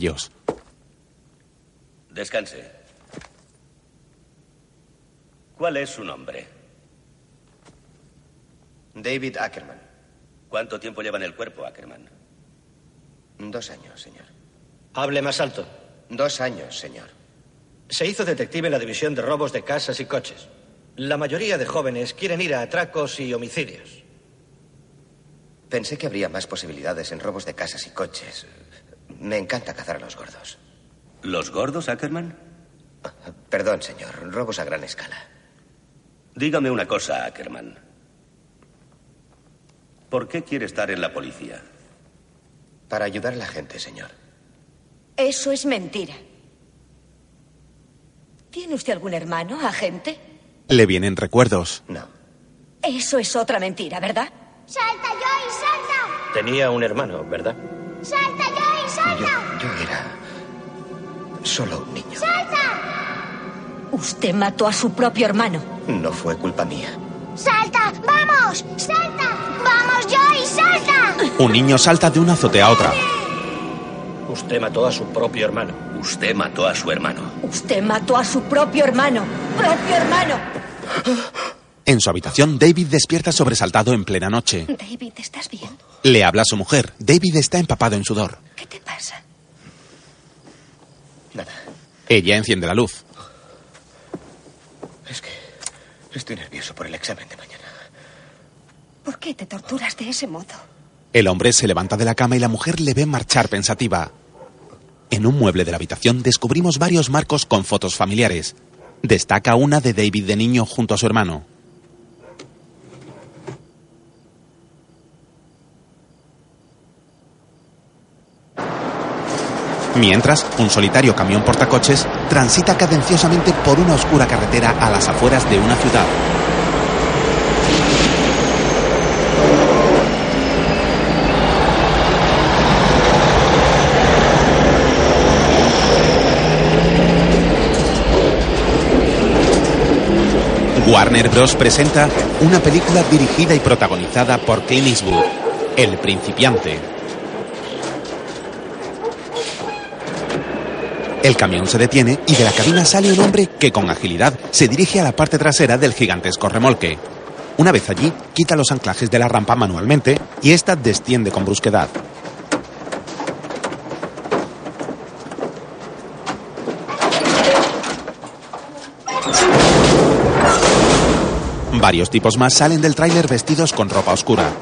ellos. Descanse. ¿Cuál es su nombre? David Ackerman. ¿Cuánto tiempo lleva en el cuerpo, Ackerman? Dos años, señor. Hable más alto. Dos años, señor. Se hizo detective en la división de robos de casas y coches. La mayoría de jóvenes quieren ir a atracos y homicidios. Pensé que habría más posibilidades en robos de casas y coches. Me encanta cazar a los gordos. ¿Los gordos, Ackerman? Perdón, señor. Robos a gran escala. Dígame una cosa, Ackerman. ¿Por qué quiere estar en la policía? Para ayudar a la gente, señor. Eso es mentira. ¿Tiene usted algún hermano, agente? Le vienen recuerdos. No. Eso es otra mentira, ¿verdad? ¡Salta, Joey, salta! Tenía un hermano, ¿verdad? ¡Salta, salta! Yo era solo un niño. ¡Salta! Usted mató a su propio hermano. No fue culpa mía. ¡Salta! ¡Vamos! ¡Salta! ¡Vamos, Joey, salta! Un niño salta de una azotea a otra. Usted mató a su propio hermano. Usted mató a su hermano. Usted mató a su propio hermano. ¡Propio hermano! En su habitación, David despierta sobresaltado en plena noche. David, ¿estás bien? Le habla a su mujer. David está empapado en sudor. ¿Qué te pasa? Nada. Ella enciende la luz. Es que estoy nervioso por el examen de mañana. ¿Por qué te torturas de ese modo? El hombre se levanta de la cama y la mujer le ve marchar pensativa. En un mueble de la habitación descubrimos varios marcos con fotos familiares. Destaca una de David de niño junto a su hermano. Mientras, un solitario camión portacoches transita cadenciosamente por una oscura carretera a las afueras de una ciudad. Warner Bros. presenta una película dirigida y protagonizada por Clint Eastwood, El Principiante. El camión se detiene y de la cabina sale un hombre que con agilidad se dirige a la parte trasera del gigantesco remolque. Una vez allí, quita los anclajes de la rampa manualmente y esta desciende con brusquedad. Varios tipos más salen del tráiler vestidos con ropa oscura.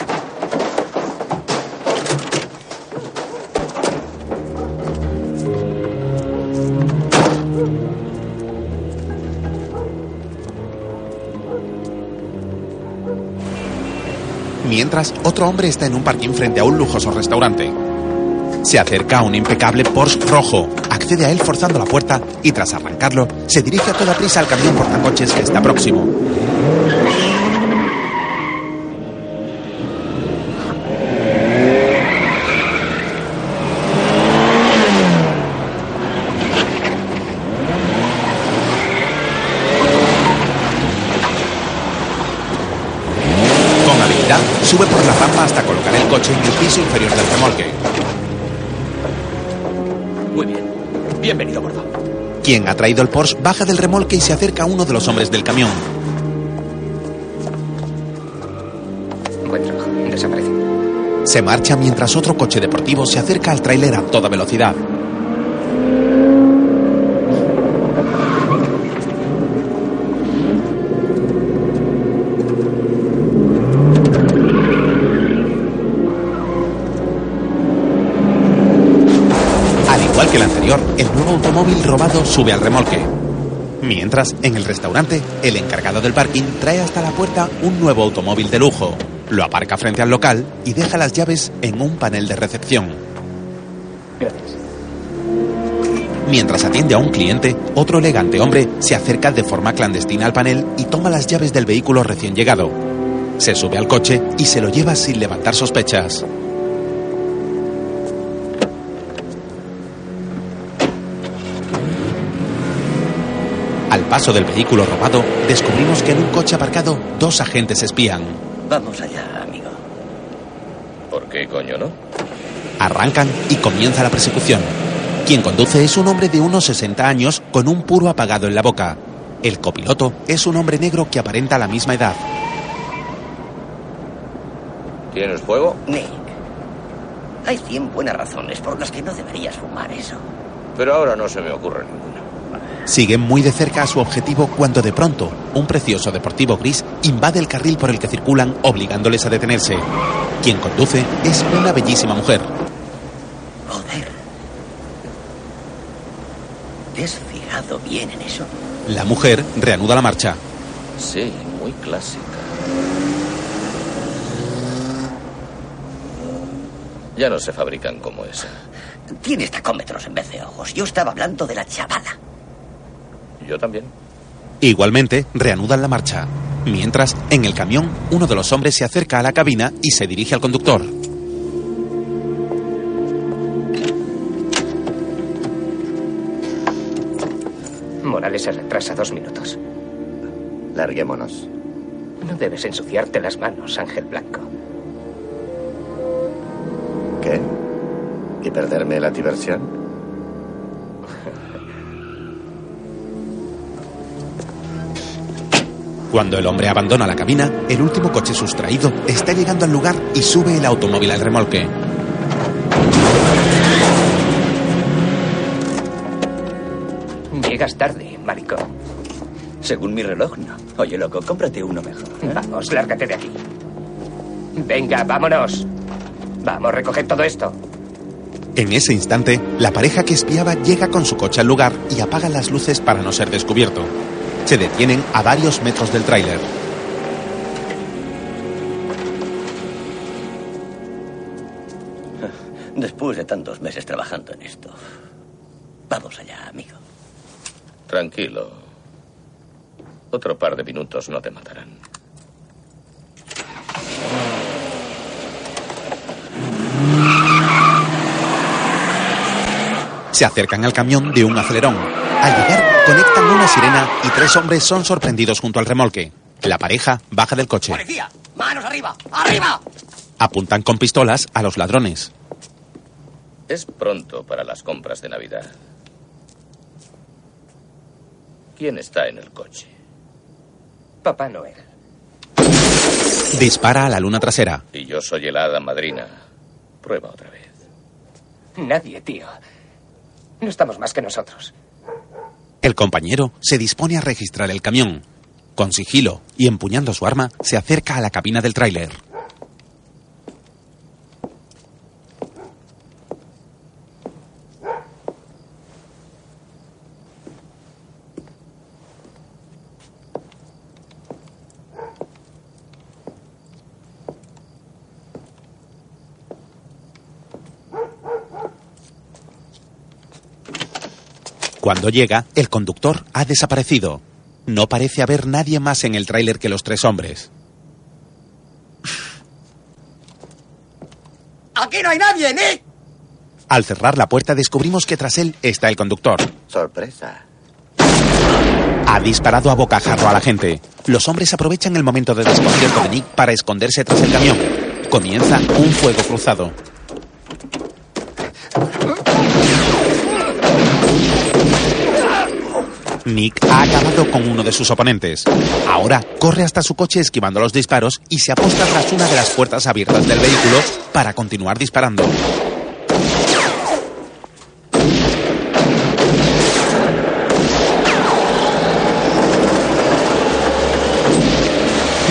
Mientras, otro hombre está en un parking frente a un lujoso restaurante. Se acerca a un impecable Porsche rojo, accede a él forzando la puerta y tras arrancarlo, se dirige a toda prisa al camión portacoches que está próximo. Quien ha traído el Porsche baja del remolque y se acerca a uno de los hombres del camión. Buen trabajo. Desaparece. Se marcha mientras otro coche deportivo se acerca al tráiler a toda velocidad. Automóvil robado sube al remolque. Mientras, en el restaurante, el encargado del parking trae hasta la puerta un nuevo automóvil de lujo. Lo aparca frente al local y deja las llaves en un panel de recepción. Gracias. Mientras atiende a un cliente, otro elegante hombre se acerca de forma clandestina al panel y toma las llaves del vehículo recién llegado. Se sube al coche y se lo lleva sin levantar sospechas. Paso del vehículo robado, descubrimos que en un coche aparcado dos agentes espían. Vamos allá, amigo. ¿Por qué coño no? Arrancan y comienza la persecución. Quien conduce es un hombre de unos 60 años con un puro apagado en la boca. El copiloto es un hombre negro que aparenta la misma edad. ¿Tienes fuego? Nick, hay 100 buenas razones por las que no deberías fumar eso. Pero ahora no se me ocurre ninguna. Siguen muy de cerca a su objetivo cuando de pronto un precioso deportivo gris invade el carril por el que circulan obligándoles a detenerse. Quien conduce es una bellísima mujer. Joder. ¿Te has fijado bien en eso? La mujer reanuda la marcha. Sí, muy clásica. Ya no se fabrican como esa. Tienes tacómetros en vez de ojos. Yo estaba hablando de la chavala. Yo también. Igualmente, reanudan la marcha. Mientras, en el camión, uno de los hombres se acerca a la cabina y se dirige al conductor. Morales se retrasa dos minutos. Larguémonos. No debes ensuciarte las manos, Ángel Blanco. ¿Qué? ¿Y perderme la diversión? Cuando el hombre abandona la cabina, el último coche sustraído está llegando al lugar y sube el automóvil al remolque. Llegas tarde, maricón. Según mi reloj, no. Oye, loco, cómprate uno mejor. ¿eh? Vamos, lárgate de aquí. Venga, vámonos. Vamos, recoger todo esto. En ese instante, la pareja que espiaba llega con su coche al lugar y apaga las luces para no ser descubierto. Se detienen a varios metros del tráiler. Después de tantos meses trabajando en esto. Vamos allá, amigo. Tranquilo. Otro par de minutos no te matarán. Se acercan al camión de un acelerón. Al llegar, conectan una sirena y tres hombres son sorprendidos junto al remolque. La pareja baja del coche. ¡Policía! ¡Manos arriba! ¡Arriba! Apuntan con pistolas a los ladrones. Es pronto para las compras de Navidad. ¿Quién está en el coche? Papá Noel. Dispara a la luna trasera. Y yo soy el hada madrina. Prueba otra vez. Nadie, tío. No estamos más que nosotros. El compañero se dispone a registrar el camión. Con sigilo y empuñando su arma, se acerca a la cabina del tráiler. Cuando llega, el conductor ha desaparecido. No parece haber nadie más en el tráiler que los tres hombres. ¡Aquí no hay nadie, Nick! Al cerrar la puerta descubrimos que tras él está el conductor. Sorpresa. Ha disparado a bocajarro a la gente. Los hombres aprovechan el momento de desconcierto de Nick para esconderse tras el camión. Comienza un fuego cruzado. Nick ha acabado con uno de sus oponentes. Ahora corre hasta su coche esquivando los disparos y se aposta tras una de las puertas abiertas del vehículo para continuar disparando.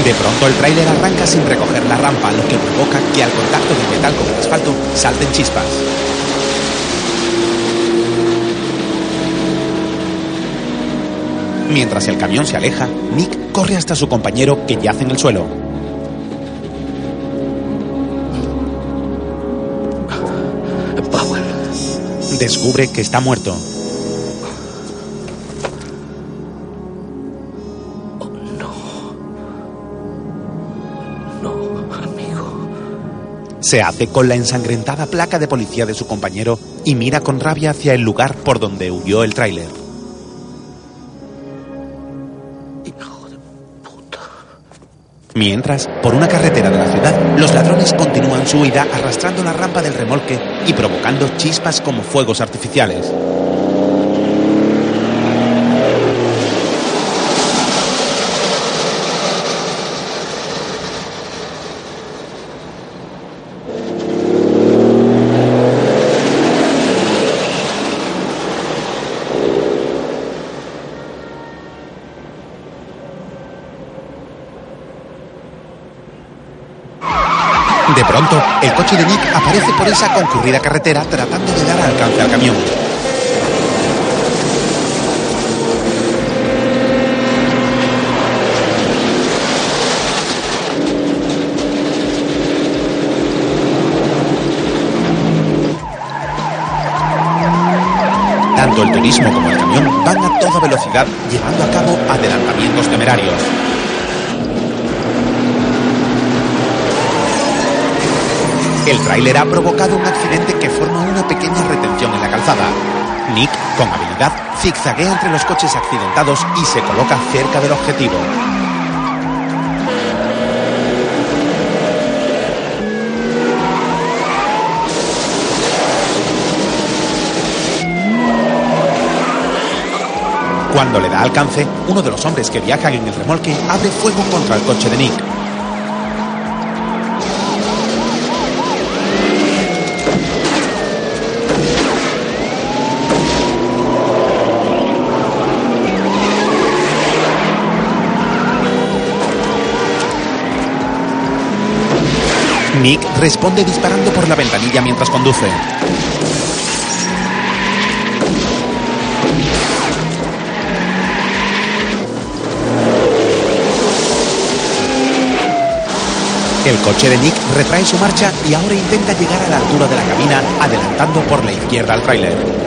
De pronto el tráiler arranca sin recoger la rampa, lo que provoca que al contacto del metal con el asfalto salten chispas. Mientras el camión se aleja, Nick corre hasta su compañero que yace en el suelo. Powell. Descubre que está muerto. No, amigo. Se hace con la ensangrentada placa de policía de su compañero y mira con rabia hacia el lugar por donde huyó el tráiler. Mientras, por una carretera de la ciudad, los ladrones continúan su huida arrastrando la rampa del remolque y provocando chispas como fuegos artificiales. De pronto, el coche de Nick aparece por esa concurrida carretera tratando de dar alcance al camión. Tanto el turismo como el camión van a toda velocidad llevando a cabo adelantamientos temerarios. El tráiler ha provocado un accidente que forma una pequeña retención en la calzada. Nick, con habilidad, zigzaguea entre los coches accidentados y se coloca cerca del objetivo. Cuando le da alcance, uno de los hombres que viajan en el remolque abre fuego contra el coche de Nick. Nick responde disparando por la ventanilla mientras conduce. El coche de Nick retrae su marcha y ahora intenta llegar a la altura de la cabina, adelantando por la izquierda al tráiler.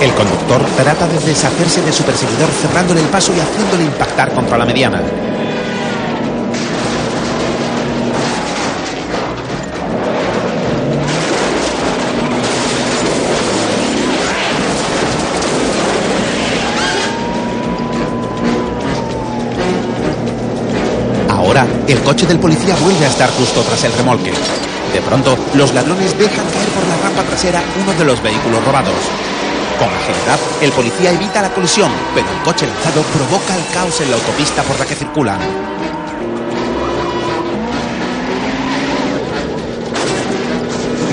El conductor trata de deshacerse de su perseguidor cerrándole el paso y haciéndole impactar contra la mediana. Ahora, el coche del policía vuelve a estar justo tras el remolque. De pronto, los ladrones dejan caer por la rampa trasera uno de los vehículos robados. Con agilidad, el policía evita la colisión, pero el coche lanzado provoca el caos en la autopista por la que circulan.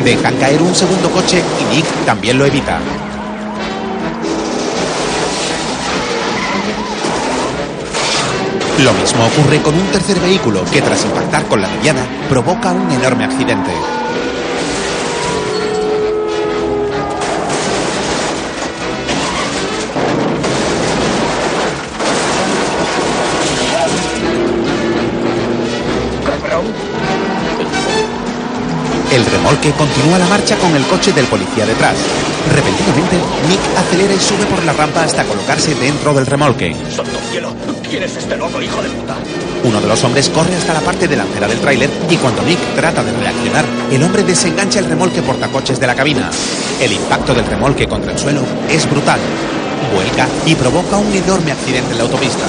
Dejan caer un segundo coche y Nick también lo evita. Lo mismo ocurre con un tercer vehículo que tras impactar con la mediana provoca un enorme accidente. El remolque continúa la marcha con el coche del policía detrás. Repentinamente, Nick acelera y sube por la rampa hasta colocarse dentro del remolque. ¡Santo cielo! ¿Quién es este loco, hijo de puta? Uno de los hombres corre hasta la parte delantera del tráiler y cuando Nick trata de reaccionar, el hombre desengancha el remolque portacoches de la cabina. El impacto del remolque contra el suelo es brutal. Vuelca y provoca un enorme accidente en la autopista.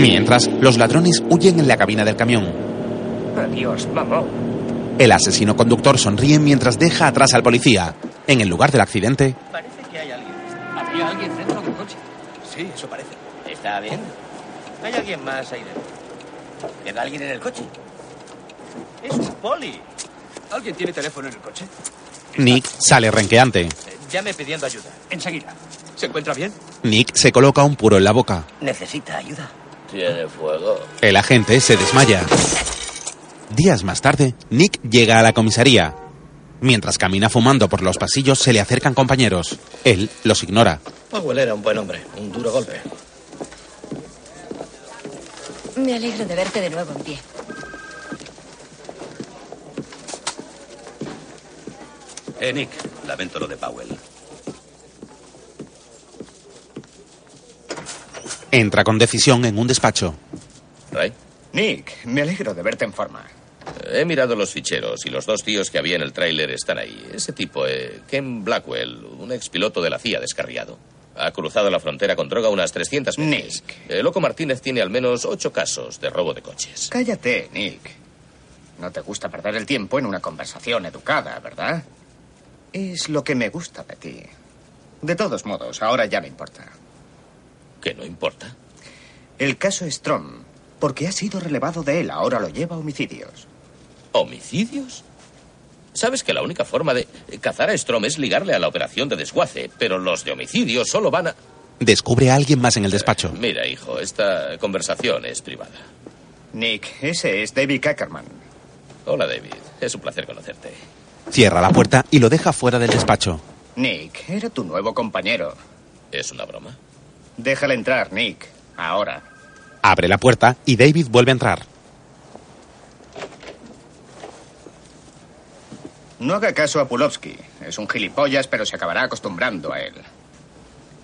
Mientras, los ladrones huyen en la cabina del camión. Adiós, mamá. El asesino conductor sonríe mientras deja atrás al policía. En el lugar del accidente, Parece que hay alguien. ¿Había alguien dentro del coche? Sí, eso parece. Está bien. Hay alguien más ahí dentro. ¿Queda alguien en el coche? Es un poli. ¿Alguien tiene teléfono en el coche? Nick sale renqueante. Eh, Llame pidiendo ayuda. Enseguida. ¿Se encuentra bien? Nick se coloca un puro en la boca. ¿Necesita ayuda? ¿Tiene fuego? El agente se desmaya. Días más tarde, Nick llega a la comisaría. Mientras camina fumando por los pasillos, se le acercan compañeros. Él los ignora. Powell era un buen hombre, un duro golpe. Me alegro de verte de nuevo en pie. Eh, Nick, lamento lo de Powell. Entra con decisión en un despacho. ¿Ray? Nick, me alegro de verte en forma. he mirado los ficheros y los dos tíos que había en el tráiler están ahí. Ese tipo, eh, Ken Blackwell, un expiloto de la CIA descarriado. Ha cruzado la frontera con droga unas 300 veces. El Loco Martínez tiene al menos ocho casos de robo de coches. Cállate, Nick. No te gusta perder el tiempo en una conversación educada, ¿verdad? Es lo que me gusta de ti. De todos modos, ahora ya no importa. ¿Qué no importa? El caso Strom, porque ha sido relevado de él, ahora lo lleva a homicidios. ¿Homicidios? Sabes que la única forma de cazar a Strom es ligarle a la operación de desguace, pero los de homicidios solo van a... Descubre a alguien más en el despacho. Mira, hijo, esta conversación es privada. Nick, ese es David Ackerman. Hola, David. Es un placer conocerte. Cierra la puerta y lo deja fuera del despacho. Nick, era tu nuevo compañero. ¿Es una broma? Déjale entrar, Nick. Ahora. Abre la puerta y David vuelve a entrar. No haga caso a Pulowski. Es un gilipollas, pero se acabará acostumbrando a él.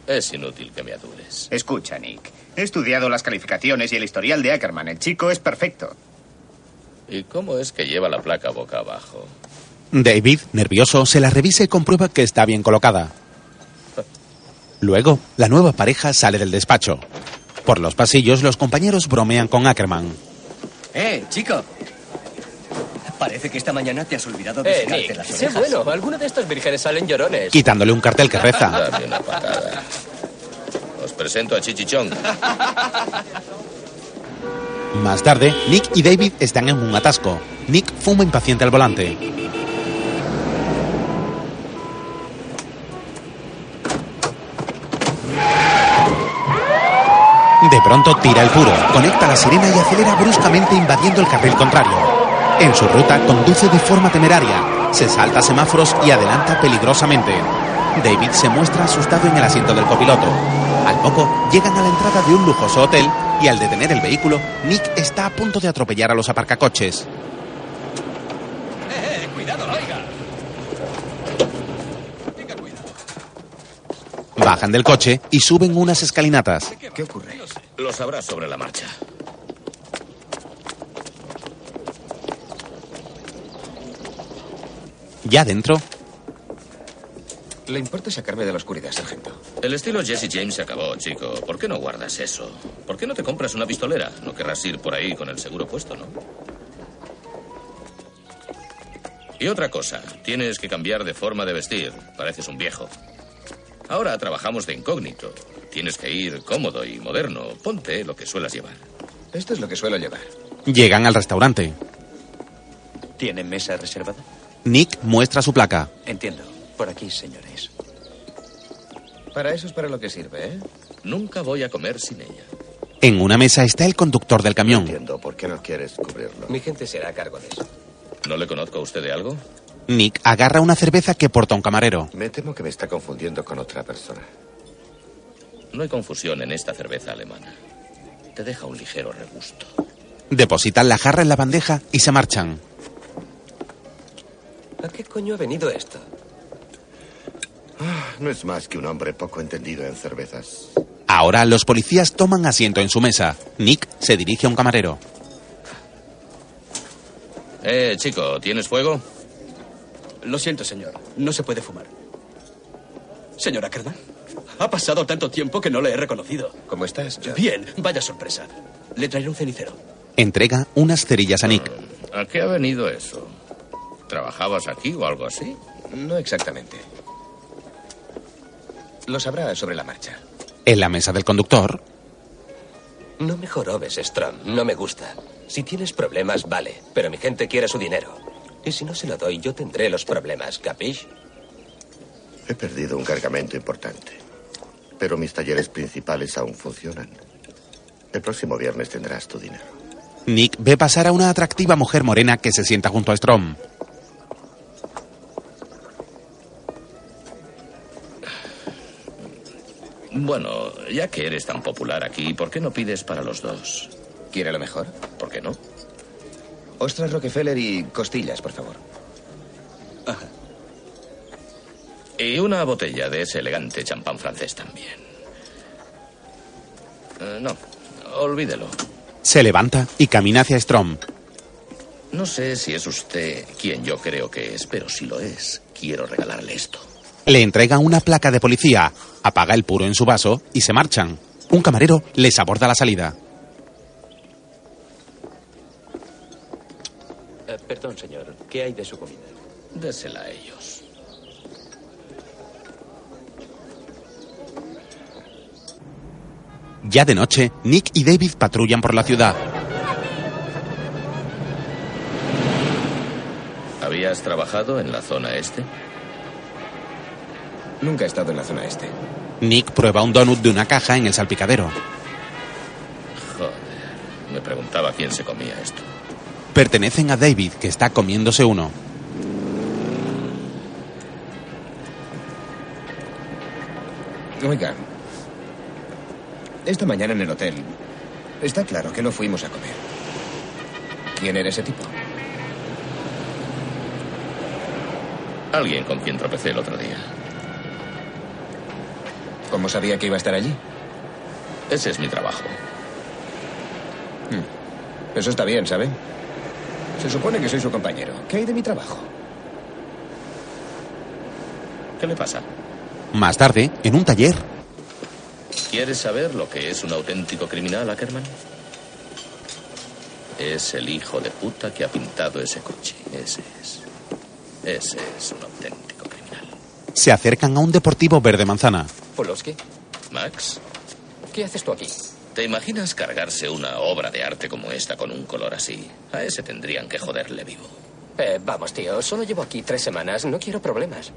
Es inútil que me adures. Escucha, Nick. He estudiado las calificaciones y el historial de Ackerman. El chico es perfecto. ¿Y cómo es que lleva la placa boca abajo? David, nervioso, se la revisa y comprueba que está bien colocada. Luego, la nueva pareja sale del despacho. Por los pasillos, los compañeros bromean con Ackerman. ¡Eh, chico! Parece que esta mañana te has olvidado de Eh, Nick, las sé orejas. bueno. Algunos de estos vírgenes salen llorones. Quitándole un cartel que reza. Dame una patada. Os presento a Chichichón. Más tarde, Nick y David están en un atasco. Nick fuma impaciente al volante. De pronto tira el puro, conecta la sirena y acelera bruscamente invadiendo el carril contrario. En su ruta conduce de forma temeraria, se salta semáforos y adelanta peligrosamente. David se muestra asustado en el asiento del copiloto. Al poco, llegan a la entrada de un lujoso hotel y al detener el vehículo, Nick está a punto de atropellar a los aparcacoches. ¡Eh, eh! ¡Cuidado! Bajan del coche y suben unas escalinatas. ¿Qué ocurre? Lo sabrás sobre la marcha. Ya dentro, ¿Le importa sacarme de la oscuridad, sargento? El estilo Jesse James se acabó, chico. ¿Por qué no guardas eso? ¿Por qué no te compras una pistolera? No querrás ir por ahí con el seguro puesto, ¿no? Y otra cosa, tienes que cambiar de forma de vestir. Pareces un viejo. Ahora trabajamos de incógnito. Tienes que ir cómodo y moderno. Ponte lo que suelas llevar. Esto es lo que suelo llevar. llegan al restaurante. ¿Tiene mesa reservada? Nick muestra su placa. Entiendo. Por aquí, señores. Para eso es para lo que sirve, ¿eh? Nunca voy a comer sin ella. En una mesa está el conductor del camión. Entiendo por qué no quieres cubrirlo. Mi gente será a cargo de eso. ¿No le conozco a usted de algo? Nick agarra una cerveza que porta un camarero. Me temo que me está confundiendo con otra persona. No hay confusión en esta cerveza alemana. Te deja un ligero regusto. Depositan la jarra en la bandeja y se marchan. ¿A qué coño ha venido esto? Ah, No es más que un hombre poco entendido en cervezas. Ahora los policías toman asiento en su mesa. Nick se dirige a un camarero. Eh, chico, ¿tienes fuego? Lo siento, señor. No se puede fumar. Señor Ackerman, ha pasado tanto tiempo que no le he reconocido. ¿Cómo estás? Bien, vaya sorpresa. Le traeré un cenicero. Entrega unas cerillas a Nick. ¿A qué ha venido eso? ¿Trabajabas aquí o algo así? No exactamente. Lo sabrá sobre la marcha. En la mesa del conductor, No me jorobes, Strom. No me gusta. Si tienes problemas, vale. Pero mi gente quiere su dinero. Y si no se lo doy, yo tendré los problemas, ¿capish? He perdido un cargamento importante. Pero mis talleres principales aún funcionan. El próximo viernes tendrás tu dinero. Nick ve pasar a una atractiva mujer morena que se sienta junto a Strom. Bueno, ya que eres tan popular aquí, ¿por qué no pides para los dos? ¿Quiere lo mejor? ¿Por qué no? Ostras Rockefeller y costillas, por favor. Y una botella de ese elegante champán francés también. Eh, no, olvídelo. Se levanta y camina hacia Strom. No sé si es usted quien yo creo que es, pero si lo es, quiero regalarle esto. Le entrega una placa de policía, apaga el puro en su vaso y se marchan. Un camarero les aborda la salida. Perdón, señor. ¿Qué hay de su comida? Désela a ellos. Ya de noche, Nick y David patrullan por la ciudad. ¿Habías trabajado en la zona este? Nunca he estado en la zona este. Nick prueba un donut de una caja en el salpicadero. Joder, me preguntaba quién se comía esto. Pertenecen a David, que está comiéndose uno. Oiga, esta mañana en el hotel, está claro que no fuimos a comer. ¿Quién era ese tipo? Alguien con quien tropecé el otro día. ¿Cómo sabía que iba a estar allí? Ese es mi trabajo. Hmm. Eso está bien, ¿sabe? Se supone que soy su compañero. ¿Qué hay de mi trabajo? ¿Qué le pasa? Más tarde, en un taller, ¿Quieres saber lo que es un auténtico criminal, Ackerman? Es el hijo de puta que ha pintado ese coche. Ese es. Ese es un auténtico criminal. se acercan a un deportivo verde manzana. ¿Poloski? Max, ¿Qué haces tú aquí? ¿Te imaginas cargarse una obra de arte como esta con un color así? A ese tendrían que joderle vivo. Eh, vamos, tío. Solo llevo aquí tres semanas. No quiero problemas.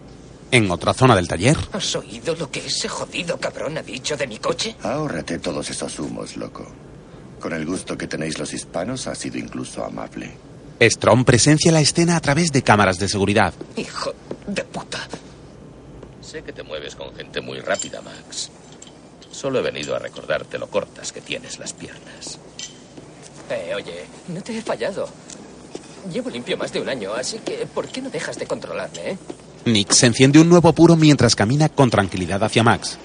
En otra zona del taller, ¿Has oído lo que ese jodido cabrón ha dicho de mi coche? Ahórrate todos esos humos, loco. Con el gusto que tenéis los hispanos, ha sido incluso amable. Strong presencia la escena a través de cámaras de seguridad. Hijo de puta. Sé que te mueves con gente muy rápida, Max. Solo he venido a recordarte lo cortas que tienes las piernas. Eh, oye, no te he fallado. Llevo limpio más de un año, así que ¿por qué no dejas de controlarme, eh? Nick se enciende un nuevo puro mientras camina con tranquilidad hacia Max.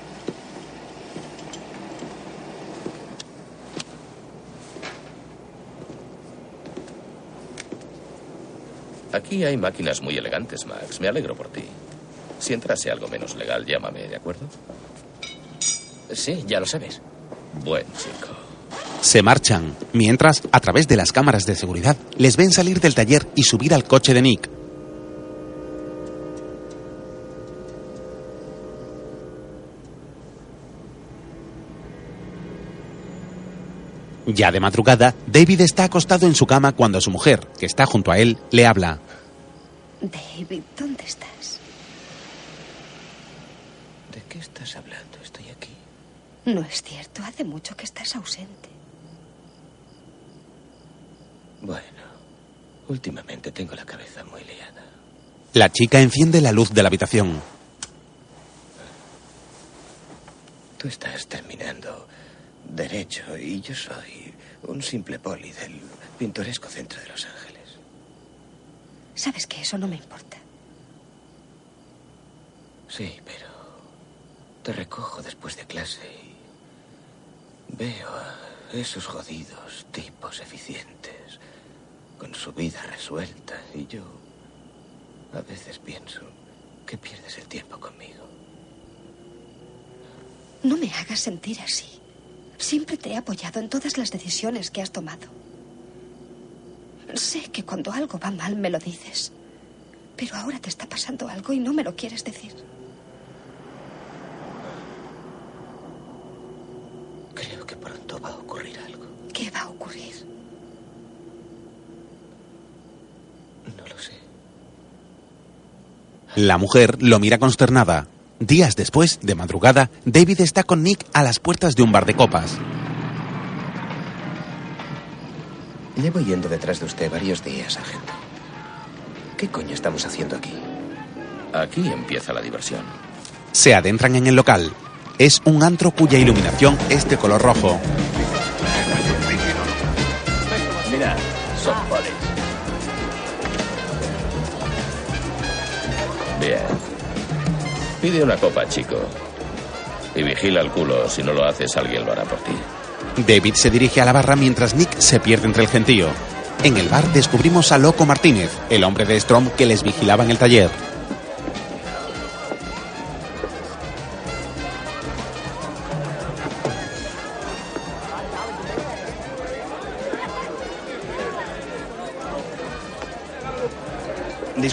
Aquí hay máquinas muy elegantes, Max. Me alegro por ti. Si entrase algo menos legal, llámame, ¿de acuerdo? Sí, ya lo sabes. Buen chico. Se marchan, mientras, a través de las cámaras de seguridad, les ven salir del taller y subir al coche de Nick. Ya de madrugada, David está acostado en su cama cuando su mujer, que está junto a él, le habla. David, ¿dónde estás? ¿De qué estás hablando? Estoy aquí. No es cierto, hace mucho que estás ausente. Bueno, últimamente tengo la cabeza muy liada. La chica enciende la luz de la habitación. Tú estás terminando derecho y yo soy un simple poli del pintoresco centro de Los Ángeles. Sabes que eso no me importa. Sí, pero te recojo después de clase y veo a esos jodidos tipos eficientes con su vida resuelta y yo a veces pienso que pierdes el tiempo conmigo. No me hagas sentir así. Siempre te he apoyado en todas las decisiones que has tomado. Sé que cuando algo va mal me lo dices. Pero ahora te está pasando algo y no me lo quieres decir. Creo que pronto va a ocurrir algo. ¿Qué va a ocurrir? No lo sé. La mujer lo mira consternada. Días después, de madrugada, David está con Nick a las puertas de un bar de copas. Llevo yendo detrás de usted varios días, sargento. ¿Qué coño estamos haciendo aquí? Aquí empieza la diversión. Se adentran en el local. Es un antro cuya iluminación es de color rojo. Mira, son polis. Bien. Pide una copa, chico. Y vigila el culo. Si no lo haces, alguien lo hará por ti. David se dirige a la barra mientras Nick se pierde entre el gentío. En el bar descubrimos a Loco Martínez, el hombre de Strom que les vigilaba en el taller.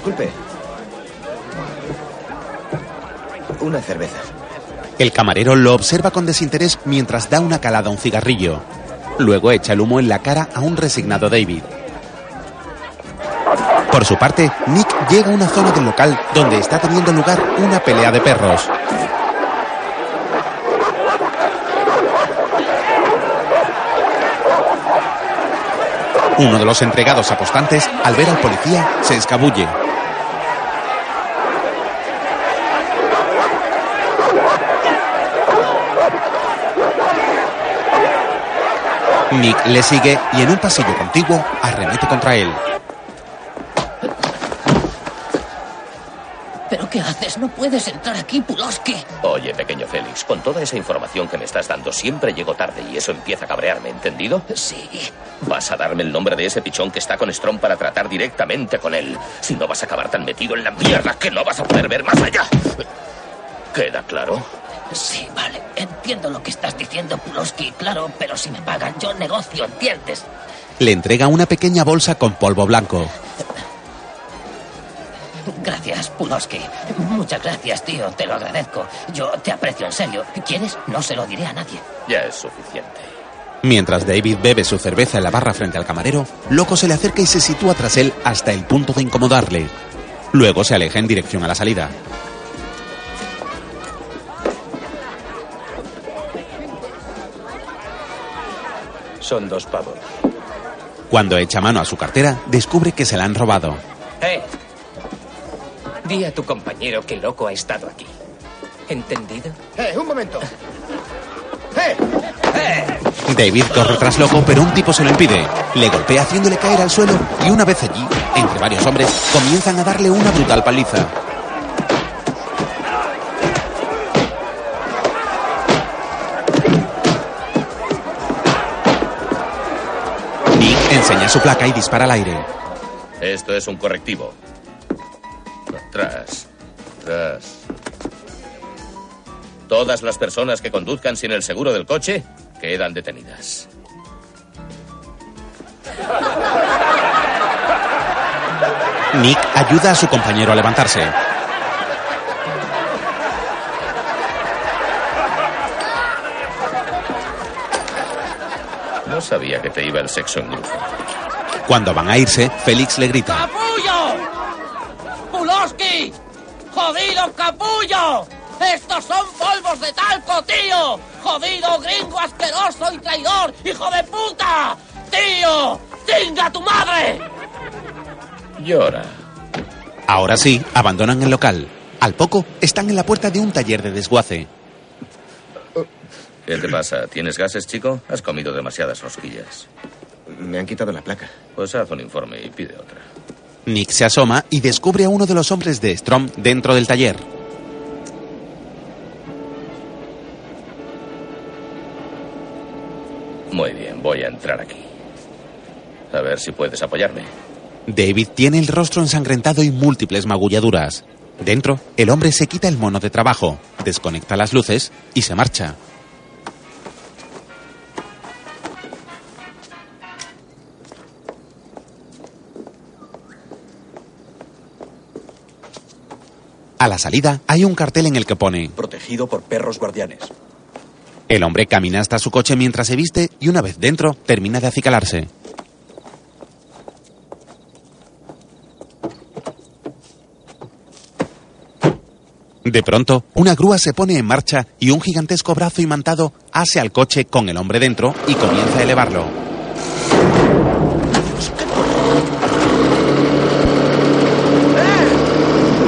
Disculpe. Una cerveza. El camarero lo observa con desinterés mientras da una calada a un cigarrillo. Luego echa el humo en la cara a un resignado David. Por su parte, Nick llega a una zona del local donde está teniendo lugar una pelea de perros. Uno de los entregados apostantes, al ver al policía, se escabulle. Nick le sigue y en un pasillo contiguo arremete contra él. ¿Pero qué haces? No puedes entrar aquí, Pulowski. Oye, pequeño Félix, con toda esa información que me estás dando, siempre llego tarde y eso empieza a cabrearme, ¿entendido? Sí. Vas a darme el nombre de ese pichón que está con Strom para tratar directamente con él. Si no vas a acabar tan metido en la mierda que no vas a poder ver más allá. ¿Queda claro? Sí. Entiendo lo que estás diciendo, Pulowski, claro, pero si me pagan, yo negocio, ¿entiendes? Le entrega una pequeña bolsa con polvo blanco. Gracias, Pulowski. Muchas gracias, tío. Te lo agradezco. Yo te aprecio en serio. ¿Quieres? No se lo diré a nadie. Ya es suficiente. Mientras David bebe su cerveza en la barra frente al camarero, Loco se le acerca y se sitúa tras él hasta el punto de incomodarle. Luego se aleja en dirección a la salida. Son dos pavos. Cuando echa mano a su cartera, descubre que se la han robado. ¡Eh! Di a tu compañero que loco ha estado aquí. ¿Entendido? ¡Eh, un momento! ¡Eh! David corre tras Loco, pero un tipo se lo impide. Le golpea haciéndole caer al suelo y una vez allí, entre varios hombres, comienzan a darle una brutal paliza. Su placa y dispara al aire. Esto es un correctivo. Atrás. Atrás. Todas las personas que conduzcan sin el seguro del coche quedan detenidas. Nick ayuda a su compañero a levantarse. No sabía que te iba el sexo en grupo. Cuando van a irse, Félix le grita. ¡Capullo! ¡Pulowski! ¡Jodido capullo! ¡Estos son polvos de talco, tío! ¡Jodido gringo asqueroso y traidor! ¡Hijo de puta! ¡Tío! ¡Chinga tu madre! Llora. Ahora sí, abandonan el local. Al poco, están en la puerta de un taller de desguace. ¿Qué te pasa? ¿Tienes gases, chico? Has comido demasiadas rosquillas. Me han quitado la placa. Pues haz un informe y pide otra. Nick se asoma y descubre a uno de los hombres de Strom dentro del taller. Muy bien, voy a entrar aquí. A ver si puedes apoyarme. David tiene el rostro ensangrentado y múltiples magulladuras. Dentro, el hombre se quita el mono de trabajo, desconecta las luces y se marcha. A la salida hay un cartel en el que pone Protegido por perros guardianes. El hombre camina hasta su coche mientras se viste y una vez dentro termina de acicalarse. De pronto, una grúa se pone en marcha y un gigantesco brazo imantado ase al coche con el hombre dentro y comienza a elevarlo.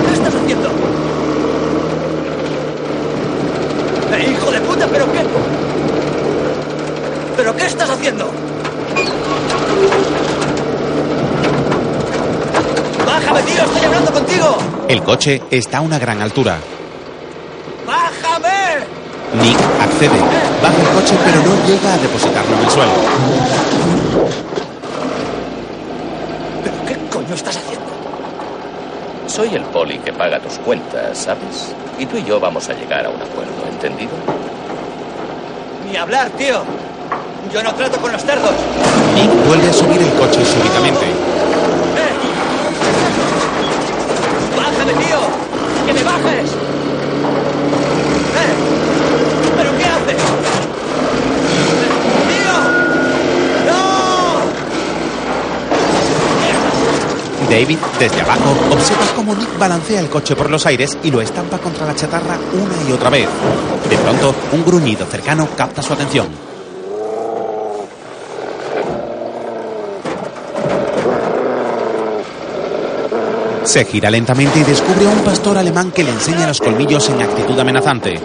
¿Qué estás haciendo? ¡Eh, hijo de puta! ¿Pero qué? ¿Pero qué estás haciendo? ¡Bájame, tío! ¡Estoy hablando contigo! El coche está a una gran altura. ¡Bájame! Nick accede, baja el coche pero no llega a depositarlo en el suelo. coño estás haciendo? Soy el poli que paga tus cuentas, ¿sabes? Y tú y yo vamos a llegar a un acuerdo, ¿entendido? Ni hablar, tío. Yo no trato con los cerdos. Nick vuelve a subir el coche súbitamente. ¡Que me bajes! ¡Eh! ¿Pero qué haces? ¡Tío! David, desde abajo, observa cómo Nick balancea el coche por los aires y lo estampa contra la chatarra una y otra vez. De pronto, un gruñido cercano capta su atención. Se gira lentamente y descubre a un pastor alemán que le enseña los colmillos en actitud amenazante.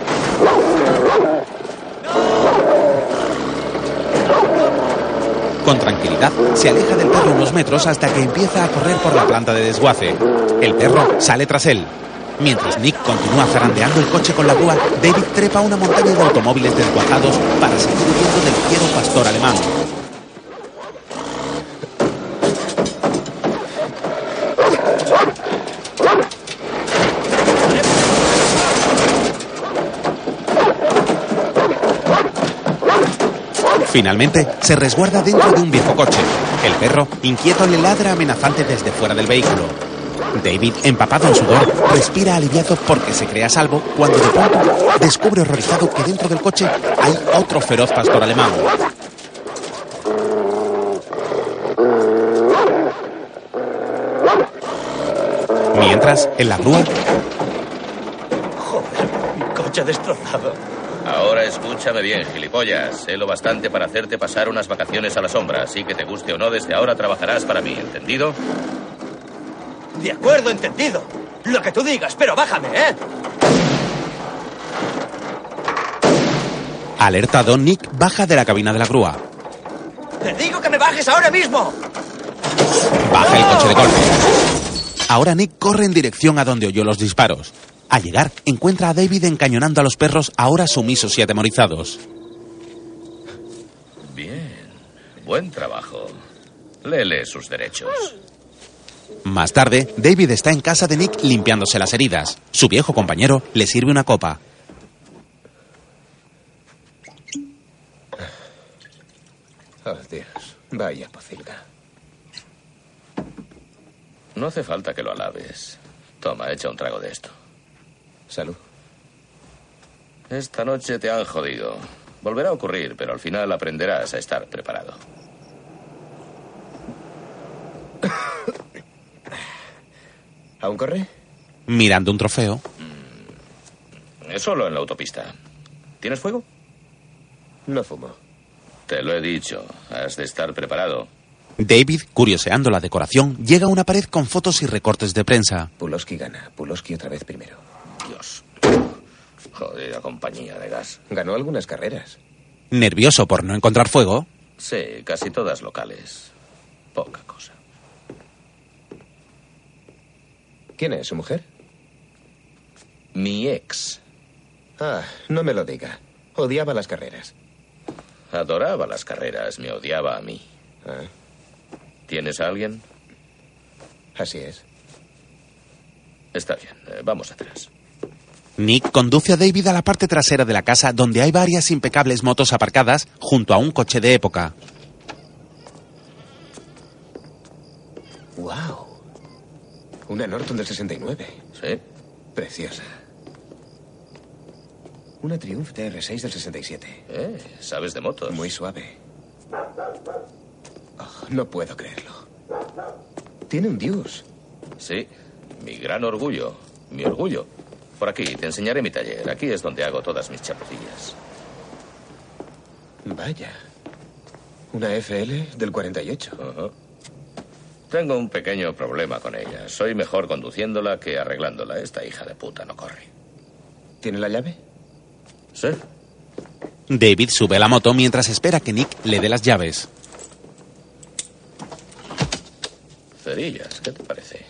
Con tranquilidad, se aleja del perro unos metros hasta que empieza a correr por la planta de desguace. El perro sale tras él. Mientras Nick continúa zarandeando el coche con la grúa, David trepa una montaña de automóviles desguazados para seguir huyendo del fiero pastor alemán. Finalmente, se resguarda dentro de un viejo coche. El perro, inquieto, le ladra amenazante desde fuera del vehículo. David, empapado en sudor, respira aliviado porque se cree a salvo cuando de pronto descubre horrorizado que dentro del coche hay otro feroz pastor alemán. Mientras, en la grúa, Joder, mi coche destrozado. Ahora escúchame bien, gilipollas. Sé lo bastante para hacerte pasar unas vacaciones a la sombra, así que te guste o no, desde ahora trabajarás para mí, ¿entendido? De acuerdo, entendido. Lo que tú digas, pero bájame, ¿eh? alertado, Nick baja de la cabina de la grúa. Te digo que me bajes ahora mismo. Baja el coche de golpe. Ahora Nick corre en dirección a donde oyó los disparos. Al llegar, encuentra a David encañonando a los perros ahora sumisos y atemorizados. Bien. Buen trabajo. Léele sus derechos. Más tarde, David está en casa de Nick limpiándose las heridas. Su viejo compañero le sirve una copa. Oh, Dios. Vaya pocilga. No hace falta que lo alabes. Toma, echa un trago de esto. Salud. Esta noche te han jodido. Volverá a ocurrir, pero al final aprenderás a estar preparado. ¿Aún corre? Mirando un trofeo, Es solo en la autopista. ¿Tienes fuego? No fumo. Te lo he dicho. Has de estar preparado. David, curioseando la decoración, llega a una pared con fotos y recortes de prensa. Pulowski gana. Pulowski otra vez primero. Dios. Jodida compañía de gas. Ganó algunas carreras. Nervioso por no encontrar fuego, Sí, casi todas locales. Poca cosa. ¿Quién es su mujer? Mi ex. Ah, no me lo diga. Odiaba las carreras. Adoraba las carreras, me odiaba a mí. Ah, ¿Tienes a alguien? así es. Está bien, eh, vamos atrás. Nick conduce a David a la parte trasera de la casa donde hay varias impecables motos aparcadas junto a un coche de época. ¡Wow! Una Norton del 69. ¿Sí? Preciosa. Una Triumph TR6 del 67. Eh, sabes de motos. Muy suave. Oh, no puedo creerlo. Tiene un Deuce. Sí, mi gran orgullo. Mi orgullo. Por aquí, te enseñaré mi taller. Aquí es donde hago todas mis chapucillas. Vaya. Una FL del 48. Ajá. Tengo un pequeño problema con ella. Soy mejor conduciéndola que arreglándola. Esta hija de puta no corre. ¿Tiene la llave? Sí. David sube a la moto mientras espera que Nick le dé las llaves. Cerillas, ¿qué te parece?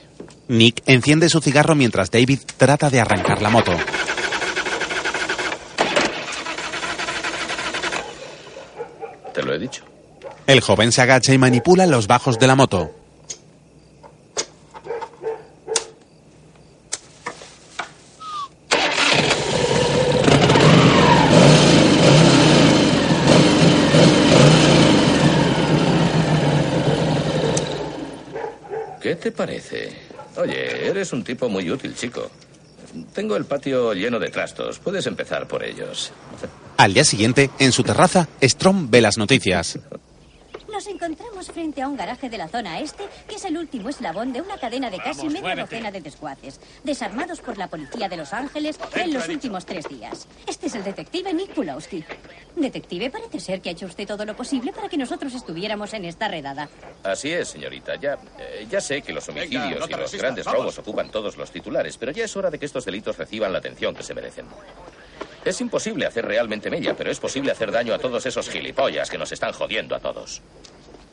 Nick enciende su cigarro mientras David trata de arrancar la moto. Te lo he dicho. El joven se agacha y manipula los bajos de la moto. ¿Qué te parece? Oye, eres un tipo muy útil, chico. Tengo el patio lleno de trastos. Puedes empezar por ellos. Al día siguiente, en su terraza, Strom ve las noticias. Nos encontramos frente a un garaje de la zona este, que es el último eslabón de una cadena de casi Vamos, media muévete. docena de desguaces, desarmados por la policía de Los Ángeles en los últimos tres días. Este es el detective Nick Pulowski. Detective, parece ser que ha hecho usted todo lo posible para que nosotros estuviéramos en esta redada. Así es, señorita. Ya, eh, ya sé que los homicidios Venga, no te y los resistas, grandes vamos. robos ocupan todos los titulares, pero ya es hora de que estos delitos reciban la atención que se merecen. Es imposible hacer realmente mella, pero es posible hacer daño a todos esos gilipollas que nos están jodiendo a todos.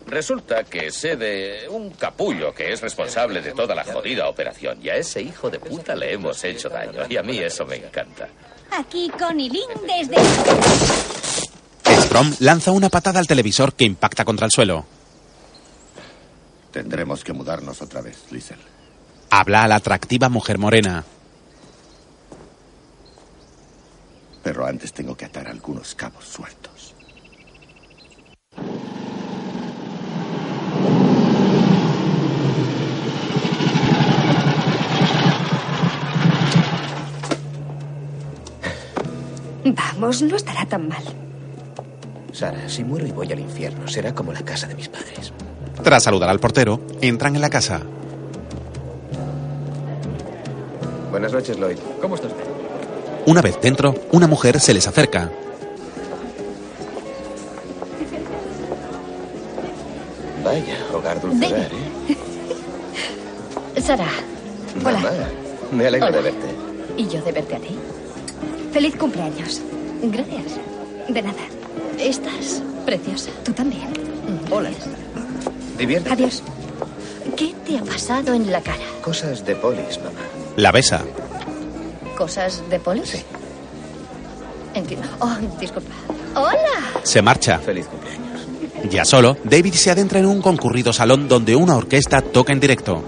Resulta que sé de un capullo que es responsable de toda la jodida operación y a ese hijo de puta le hemos hecho daño y a mí eso me encanta. Aquí Connie Lynn desde... Strom lanza una patada al televisor que impacta contra el suelo. Tendremos que mudarnos otra vez, Liesel. Habla a la atractiva mujer morena. Pero antes tengo que atar algunos cabos sueltos. Vamos, no estará tan mal. Sara, si muero y voy al infierno, será como la casa de mis padres. Tras saludar al portero, entran en la casa. Buenas noches, Lloyd. ¿Cómo está usted? Una vez dentro, una mujer se les acerca. Vaya, hogar dulce hogar, ¿eh? Sara, hola. Mamá, me alegro Hola. de verte. Y yo de verte a ti. Feliz cumpleaños. Gracias. De nada. Estás preciosa. Tú también. Hola. Diviértete. Adiós. ¿Qué te ha pasado en la cara? Cosas de polis, mamá. La besa. ¿Cosas de polis? Sí. Entiendo. Oh, disculpa. ¡Hola! Se marcha. Feliz cumpleaños. Ya solo, David se adentra en un concurrido salón donde una orquesta toca en directo.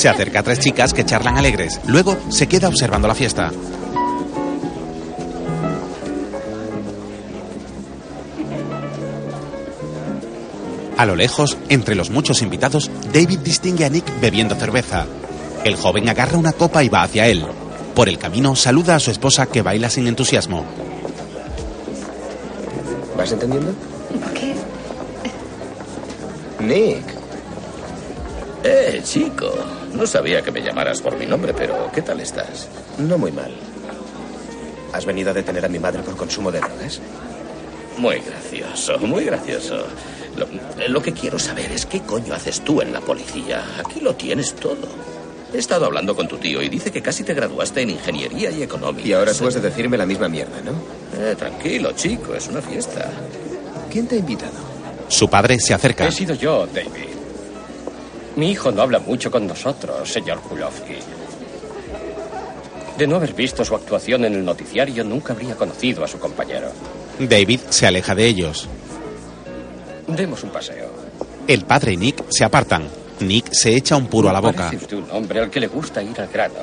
Se acerca a tres chicas que charlan alegres. Luego se queda observando la fiesta. A lo lejos, entre los muchos invitados, David distingue a Nick bebiendo cerveza. El joven agarra una copa y va hacia él. Por el camino saluda a su esposa que baila sin entusiasmo. ¿Vas entendiendo? ¿Qué? Nick. Eh, chico. No sabía que me llamaras por mi nombre, pero ¿qué tal estás? No muy mal. ¿Has venido a detener a mi madre por consumo de drogas? Muy gracioso, muy gracioso. Lo, lo que quiero saber es qué coño haces tú en la policía. Aquí lo tienes todo. He estado hablando con tu tío y dice que casi te graduaste en ingeniería y económica. Y ahora tú has de decirme la misma mierda, ¿no? Eh, tranquilo, chico, es una fiesta. ¿Quién te ha invitado? Su padre se acerca. He sido yo, David. Mi hijo no habla mucho con nosotros, señor Kulowski. De no haber visto su actuación en el noticiario, nunca habría conocido a su compañero. David se aleja de ellos. Demos un paseo. El padre y Nick se apartan. Nick se echa un puro a la boca. Usted un hombre al que le gusta ir al grano.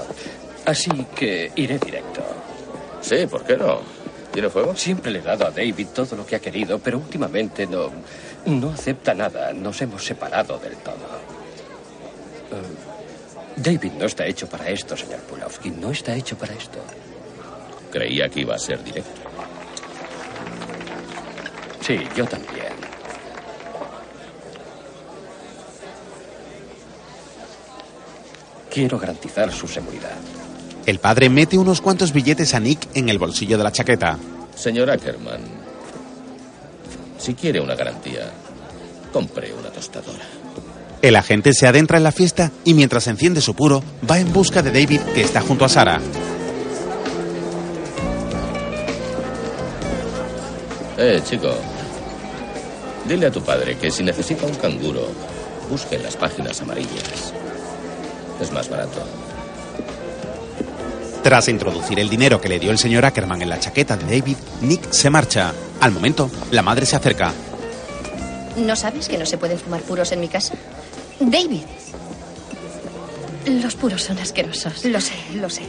Así que iré directo. Sí, ¿por qué no? ¿Tiene fuego? Siempre le he dado a David todo lo que ha querido, pero últimamente no, no acepta nada. Nos hemos separado del todo. Eh, David no está hecho para esto, señor Pulowski. No está hecho para esto. Creía que iba a ser directo. Sí, yo también. Quiero garantizar su seguridad. El padre mete unos cuantos billetes a Nick en el bolsillo de la chaqueta. Señor Ackerman, si quiere una garantía, compre una tostadora. El agente se adentra en la fiesta y mientras enciende su puro, va en busca de David que está junto a Sara. Eh, chico. Dile a tu padre que si necesita un canguro, busque en las páginas amarillas. Es más barato. Tras introducir el dinero que le dio el señor Ackerman en la chaqueta de David, Nick se marcha. Al momento, la madre se acerca. ¿No sabes que no se pueden fumar puros en mi casa? David. Los puros son asquerosos. Lo sé, lo sé.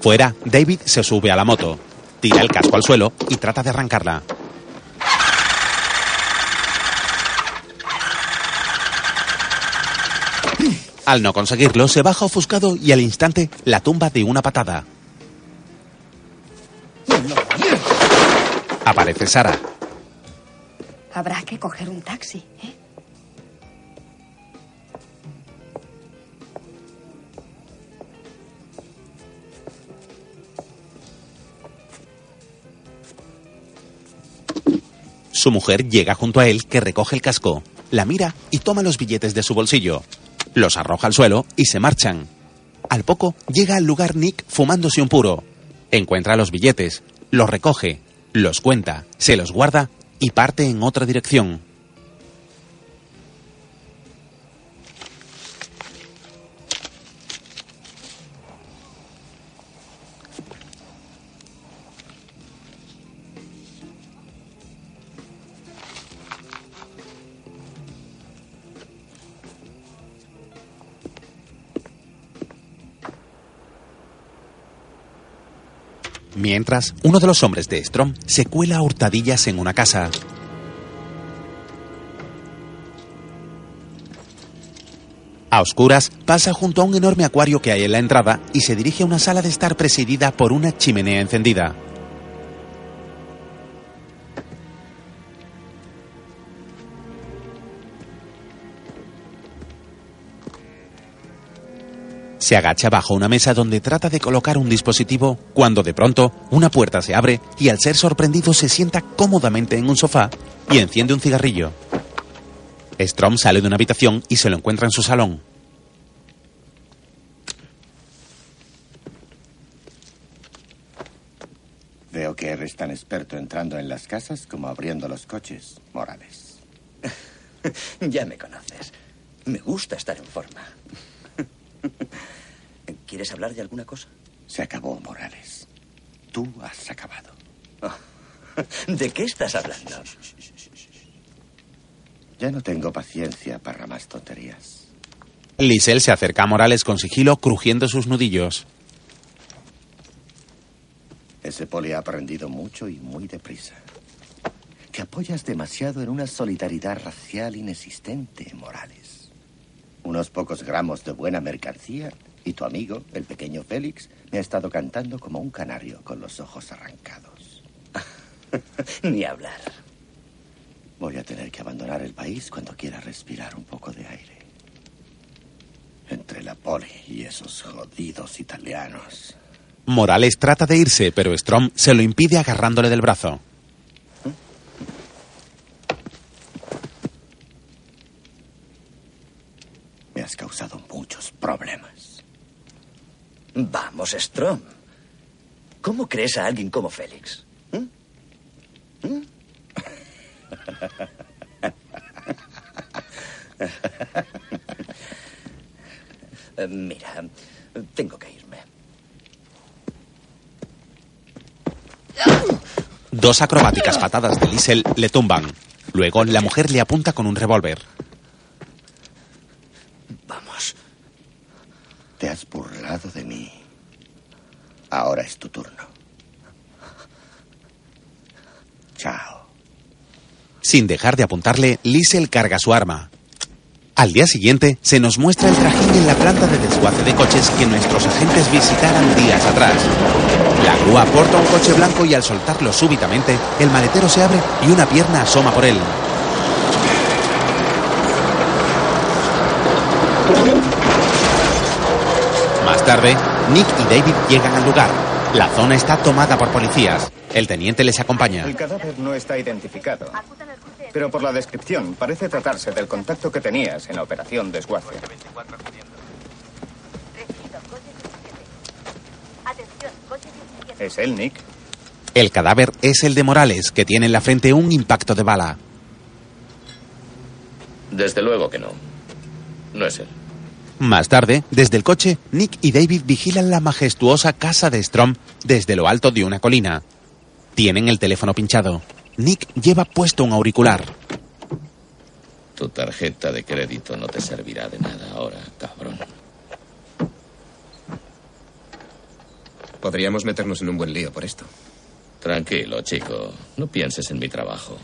Fuera, David se sube a la moto, tira el casco al suelo y trata de arrancarla. Al no conseguirlo, se baja ofuscado y al instante la tumba de una patada. Aparece Sara. Habrá que coger un taxi. ¿eh? Su mujer llega junto a él, que recoge el casco, la mira y toma los billetes de su bolsillo. Los arroja al suelo y se marchan. Al poco llega al lugar Nick fumándose un puro. Encuentra los billetes, los recoge, los cuenta, se los guarda y parte en otra dirección. Mientras, uno de los hombres de Strom se cuela a hurtadillas en una casa. A oscuras, pasa junto a un enorme acuario que hay en la entrada y se dirige a una sala de estar presidida por una chimenea encendida. Se agacha bajo una mesa donde trata de colocar un dispositivo cuando de pronto una puerta se abre y al ser sorprendido se sienta cómodamente en un sofá y enciende un cigarrillo. Strom sale de una habitación y se lo encuentra en su salón. Veo que eres tan experto entrando en las casas como abriendo los coches, Morales. ya me conoces. Me gusta estar en forma. ¿Quieres hablar de alguna cosa? Se acabó, Morales. Tú has acabado. ¿De qué estás hablando? Ya no tengo paciencia para más tonterías. Lisel se acerca a Morales con sigilo, crujiendo sus nudillos. Ese poli ha aprendido mucho y muy deprisa. Te apoyas demasiado en una solidaridad racial inexistente, Morales. Unos pocos gramos de buena mercancía y tu amigo, el pequeño Félix, me ha estado cantando como un canario con los ojos arrancados. Ni hablar. Voy a tener que abandonar el país cuando quiera respirar un poco de aire. Entre la poli y esos jodidos italianos. Morales trata de irse, pero Strom se lo impide agarrándole del brazo. Has causado muchos problemas. Vamos, Strom. ¿Cómo crees a alguien como Félix? ¿Mm? ¿Mm? Mira, tengo que irme. Dos acrobáticas patadas de Lisel le tumban. Luego la mujer le apunta con un revólver. Te has burlado de mí. Ahora es tu turno. Chao. Sin dejar de apuntarle, Lisel carga su arma. Al día siguiente, se nos muestra el trajín en la planta de desguace de coches que nuestros agentes visitaran días atrás. La grúa porta un coche blanco y al soltarlo súbitamente, el maletero se abre y una pierna asoma por él. Tarde, Nick y David llegan al lugar. La zona está tomada por policías. El teniente les acompaña. El cadáver no está identificado. Pero por la descripción parece tratarse del contacto que tenías en la operación desguace. ¿Es él, Nick? El cadáver es el de Morales, que tiene en la frente un impacto de bala. Desde luego que no. No es él. Más tarde, desde el coche, Nick y David vigilan la majestuosa casa de Strom desde lo alto de una colina. Tienen el teléfono pinchado. Nick lleva puesto un auricular. Tu tarjeta de crédito no te servirá de nada ahora, cabrón. Podríamos meternos en un buen lío por esto. Tranquilo, chico. No pienses en mi trabajo.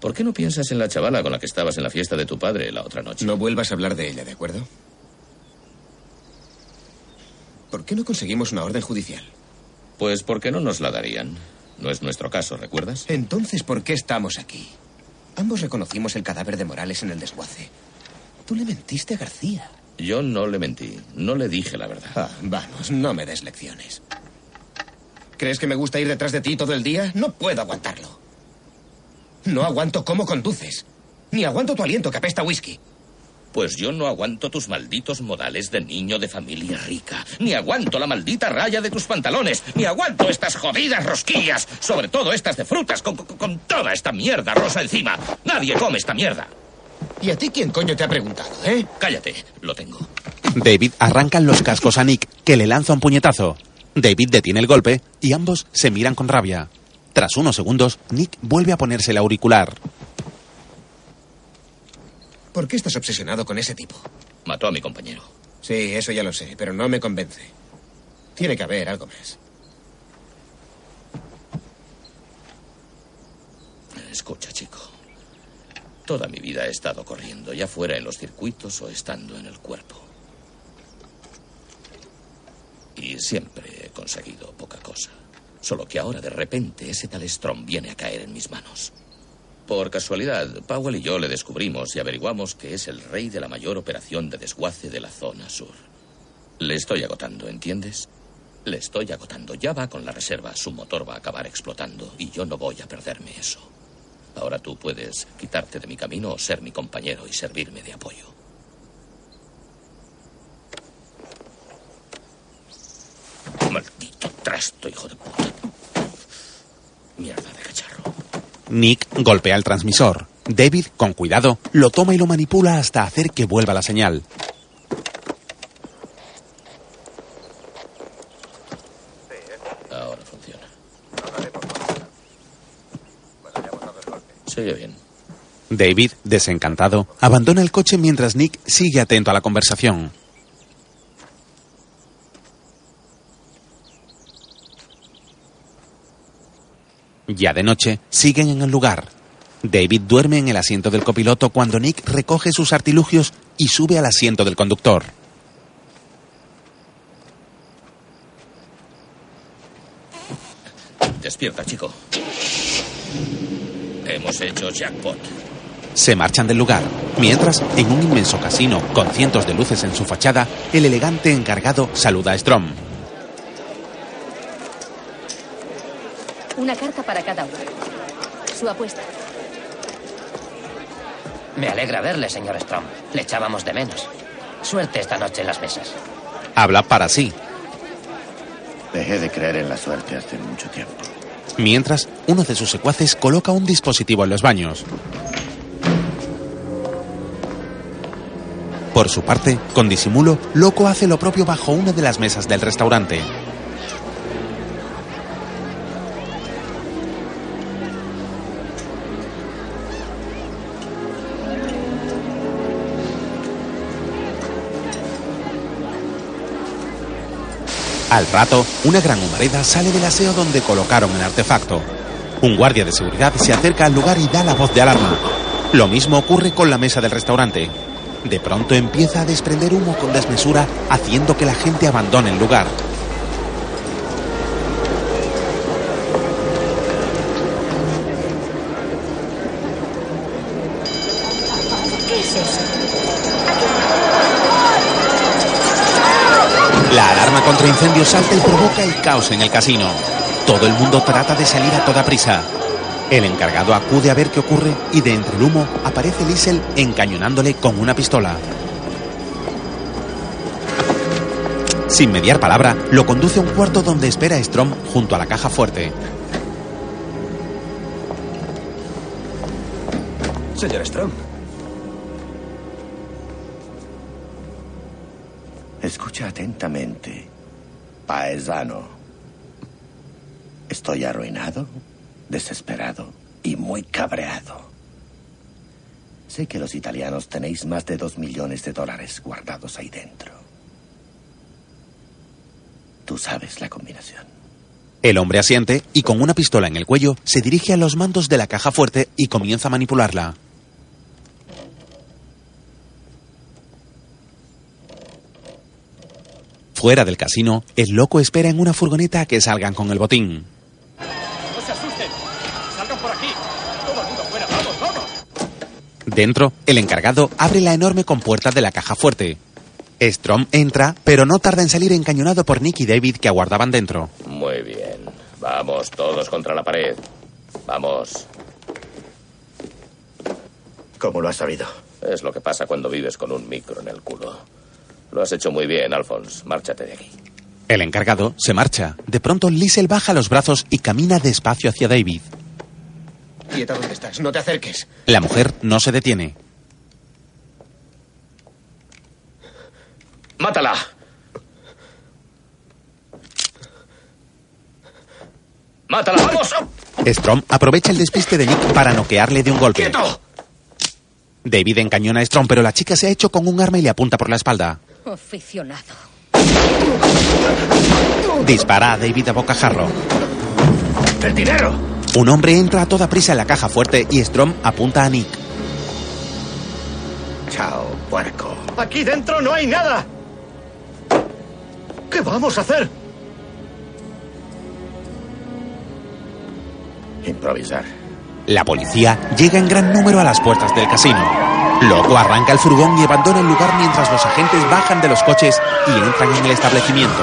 ¿Por qué no piensas en la chavala con la que estabas en la fiesta de tu padre la otra noche? No vuelvas a hablar de ella, ¿de acuerdo? ¿Por qué no conseguimos una orden judicial? Pues porque no nos la darían. No es nuestro caso, ¿recuerdas? Entonces, ¿por qué estamos aquí? Ambos reconocimos el cadáver de Morales en el desguace. Tú le mentiste a García. Yo no le mentí. No le dije la verdad. Ah, vamos, no me des lecciones. ¿Crees que me gusta ir detrás de ti todo el día? No puedo aguantarlo. No aguanto cómo conduces. Ni aguanto tu aliento que apesta whisky. Pues yo no aguanto tus malditos modales de niño de familia rica. Ni aguanto la maldita raya de tus pantalones. Ni aguanto estas jodidas rosquillas. Sobre todo estas de frutas, con, con- con toda esta mierda rosa encima. Nadie come esta mierda. ¿Y a ti quién coño te ha preguntado, eh? Cállate, lo tengo. David arranca los cascos a Nick, que le lanza un puñetazo. David detiene el golpe y ambos se miran con rabia. Tras unos segundos, Nick vuelve a ponerse el auricular. ¿Por qué estás obsesionado con ese tipo? Mató a mi compañero. Sí, eso ya lo sé, pero no me convence. Tiene que haber algo más. Escucha, chico. Toda mi vida he estado corriendo, ya fuera en los circuitos o estando en el cuerpo. Y siempre he conseguido poca cosa. Solo que ahora de repente ese tal Strom viene a caer en mis manos. Por casualidad, Powell y yo le descubrimos y averiguamos que es el rey de la mayor operación de desguace de la zona sur. Le estoy agotando, ¿entiendes? Le estoy agotando. Ya va con la reserva, su motor va a acabar explotando y yo no voy a perderme eso. Ahora tú puedes quitarte de mi camino o ser mi compañero y servirme de apoyo. Maldito trasto, hijo de puta. Mierda de cacharro. Nick golpea el transmisor. David, con cuidado, lo toma y lo manipula hasta hacer que vuelva la señal. Ahora funciona. Sigue bien. David, desencantado, abandona el coche mientras Nick sigue atento a la conversación. Ya de noche, siguen en el lugar. David duerme en el asiento del copiloto cuando Nick recoge sus artilugios y sube al asiento del conductor. Despierta, chico. Hemos hecho jackpot. Se marchan del lugar, mientras, en un inmenso casino con cientos de luces en su fachada, el elegante encargado saluda a Strom. Una carta para cada uno. Su apuesta. Me alegra verle, señor Strom. Le echábamos de menos. Suerte esta noche en las mesas. Habla para sí, Dejé de creer en la suerte hace mucho tiempo. mientras uno de sus secuaces coloca un dispositivo en los baños. Por su parte, con disimulo, Loco hace lo propio bajo una de las mesas del restaurante. Al rato, una gran humareda sale del aseo donde colocaron el artefacto. Un guardia de seguridad se acerca al lugar y da la voz de alarma. Lo mismo ocurre con la mesa del restaurante. De pronto empieza a desprender humo con desmesura, haciendo que la gente abandone el lugar. ¿Qué es eso? La incendios salta y provoca el caos en el casino. Todo el mundo trata de salir a toda prisa. El encargado acude a ver qué ocurre y de entre el humo aparece Liesel encañonándole con una pistola. Sin mediar palabra, lo conduce a un cuarto donde espera a Strom junto a la caja fuerte. Señor Strong. Escucha atentamente, paesano. Estoy arruinado, desesperado y muy cabreado. Sé que los italianos tenéis más de dos millones de dólares guardados ahí dentro. Tú sabes la combinación. El hombre asiente y con una pistola en el cuello se dirige a los mandos de la caja fuerte y comienza a manipularla. Fuera del casino, el loco espera en una furgoneta a que salgan con el botín. No se asusten. Salgan por aquí. Todo el mundo fuera. Vamos, vamos. Dentro, el encargado abre la enorme compuerta de la caja fuerte. Strom entra, pero no tarda en salir encañonado por Nick y David que aguardaban dentro. Muy bien. Vamos, todos contra la pared. Vamos. ¿Cómo lo has sabido? Es lo que pasa cuando vives con un micro en el culo. Lo has hecho muy bien, Alphonse. Márchate de aquí. El encargado se marcha. De pronto, Liesel baja los brazos y camina despacio hacia David. Quieta, ¿dónde estás? No te acerques. La mujer no se detiene. ¡Mátala! ¡Mátala! ¡Vamos! Strom aprovecha el despiste de Nick para noquearle de un golpe. ¡Quieto! David encañona a Strom, pero la chica se ha hecho con un arma y le apunta por la espalda. Aficionado. Dispara a David a bocajarro. ¡El dinero! Un hombre entra a toda prisa en la caja fuerte y Strom apunta a Nick. Chao, puerco. Aquí dentro no hay nada. ¿Qué vamos a hacer? Improvisar. La policía llega en gran número a las puertas del casino. Loco arranca el furgón y abandona el lugar mientras los agentes bajan de los coches y entran en el establecimiento.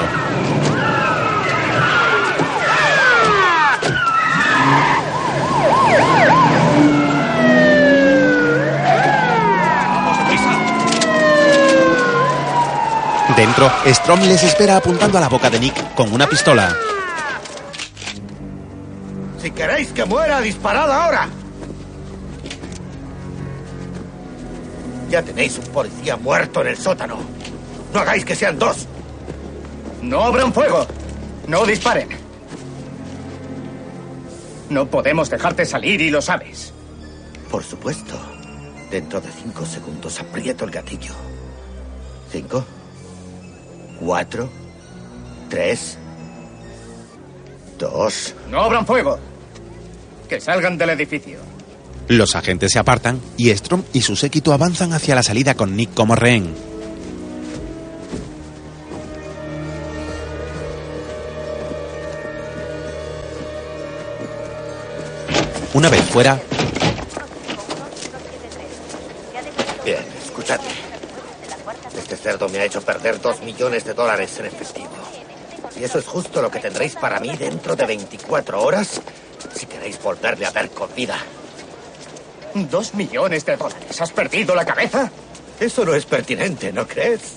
Dentro, Strom les espera apuntando a la boca de Nick con una pistola. Si queréis que muera, disparad ahora. Ya tenéis un policía muerto en el sótano. No hagáis que sean dos. No abran fuego. No disparen. No podemos dejarte salir y lo sabes. Por supuesto. Dentro de cinco segundos aprieto el gatillo. Cinco. Cuatro. Tres. Dos. No abran fuego. Que salgan del edificio. Los agentes se apartan y Strom y su séquito avanzan hacia la salida con Nick como rehén. Una vez fuera, Bien, escuchadme. Este cerdo me ha hecho perder dos millones de dólares en efectivo. Y eso es justo lo que tendréis para mí dentro de 24 horas si queréis volverle a ver con vida. Dos millones de dólares. ¿Has perdido la cabeza? Eso no es pertinente, ¿no crees?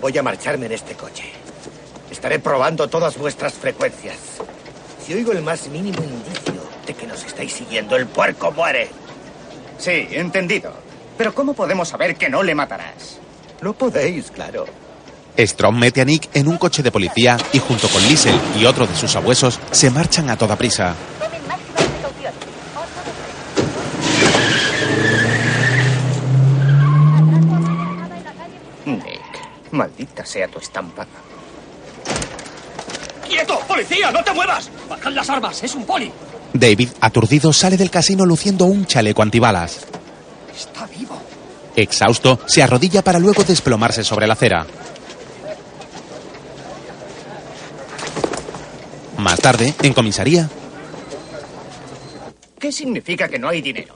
Voy a marcharme en este coche. Estaré probando todas vuestras frecuencias. Si oigo el más mínimo indicio de que nos estáis siguiendo, el puerco muere. Sí, entendido. Pero ¿cómo podemos saber que no le matarás? No podéis, claro. Strom mete a Nick en un coche de policía y junto con Liesel y otro de sus abuesos se marchan a toda prisa. Nick, maldita sea tu estampa. ¡Quieto! ¡Policía! ¡No te muevas! ¡Bajad las armas! ¡Es un poli! David, aturdido, sale del casino luciendo un chaleco antibalas. Está vivo. Exhausto, se arrodilla para luego desplomarse sobre la acera. Más tarde, en comisaría, ¿Qué significa que no hay dinero?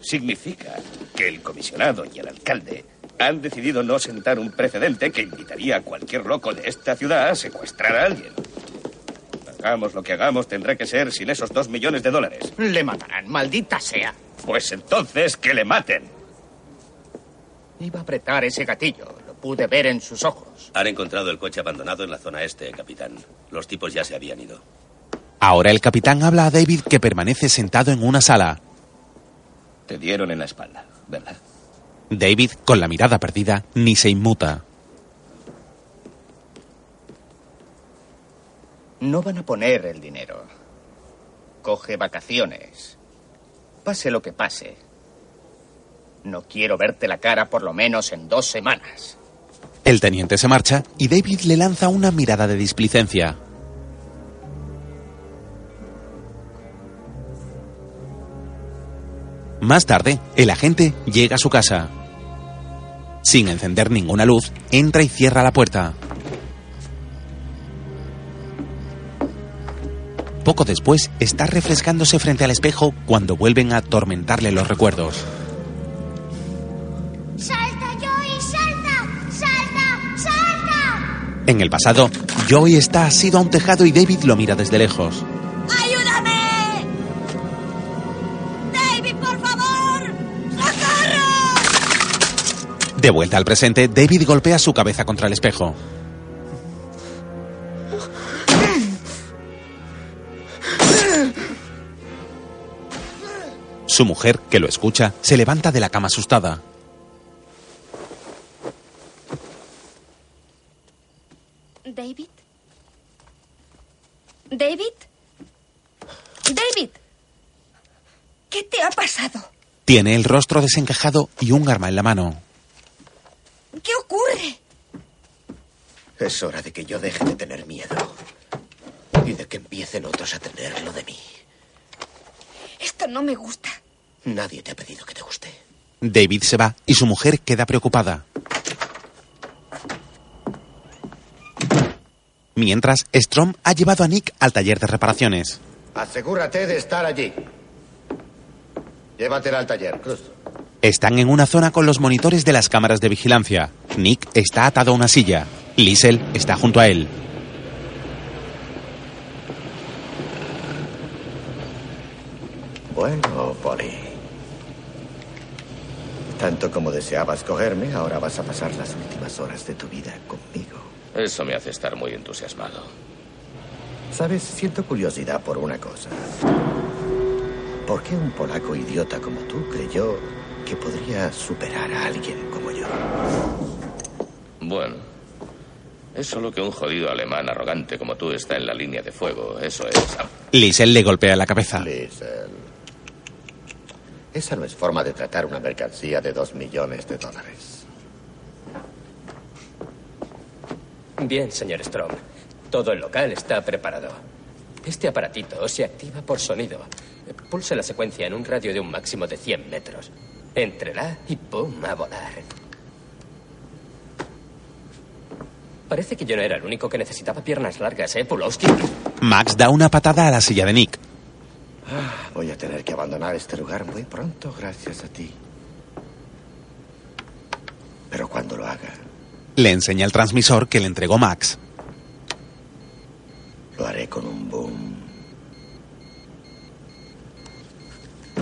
Significa que el comisionado y el alcalde han decidido no sentar un precedente que invitaría a cualquier loco de esta ciudad a secuestrar a alguien. Hagamos lo que hagamos, tendrá que ser sin esos dos millones de dólares. Le matarán, maldita sea. Pues entonces que le maten. Iba a apretar ese gatillo. Pude ver en sus ojos. Han encontrado el coche abandonado en la zona este, capitán. Los tipos ya se habían ido. ahora el capitán habla a David que permanece sentado en una sala. Te dieron en la espalda, ¿verdad? David, con la mirada perdida, ni se inmuta. No van a poner el dinero. Coge vacaciones. Pase lo que pase. No quiero verte la cara por lo menos en dos semanas. El teniente se marcha y David le lanza una mirada de displicencia. Más tarde, el agente llega a su casa. Sin encender ninguna luz, entra y cierra la puerta. Poco después, está refrescándose frente al espejo cuando vuelven a atormentarle los recuerdos. En el pasado, Joey está asido a un tejado y David lo mira desde lejos. ¡Ayúdame! ¡David, por favor! ¡Socorro! De vuelta al presente, David golpea su cabeza contra el espejo. Su mujer, que lo escucha, se levanta de la cama asustada. ¿David? ¿David? ¿David? ¿Qué te ha pasado? Tiene el rostro desencajado y un arma en la mano. ¿Qué ocurre? Es hora de que yo deje de tener miedo. Y de que empiecen otros a tenerlo de mí. Esto no me gusta. Nadie te ha pedido que te guste. David se va y su mujer queda preocupada. Mientras, Strom ha llevado a Nick al taller de reparaciones. Asegúrate de estar allí. Llévatela al taller, Cruz. Están en una zona con los monitores de las cámaras de vigilancia. Nick está atado a una silla. Liesel está junto a él. Bueno, Polly. Tanto como deseabas cogerme, ahora vas a pasar las últimas horas de tu vida conmigo. Eso me hace estar muy entusiasmado. Sabes, siento curiosidad por una cosa. ¿Por qué un polaco idiota como tú creyó que podría superar a alguien como yo? Bueno, es solo que un jodido alemán arrogante como tú está en la línea de fuego. Eso es. Liesel le golpea la cabeza. Liesel. Esa no es forma de tratar una mercancía de dos millones de dólares. Bien, señor Strom. Todo el local está preparado. Este aparatito se activa por sonido. Pulse la secuencia en un radio de un máximo de 100 metros. Entrela y ¡pum! a volar. Parece que yo no era el único que necesitaba piernas largas, ¿eh, Pulowski? Max da una patada a la silla de Nick. Ah, voy a tener que abandonar este lugar muy pronto gracias a ti. Pero cuando lo haga, Le enseña el transmisor que le entregó Max. lo haré con un boom.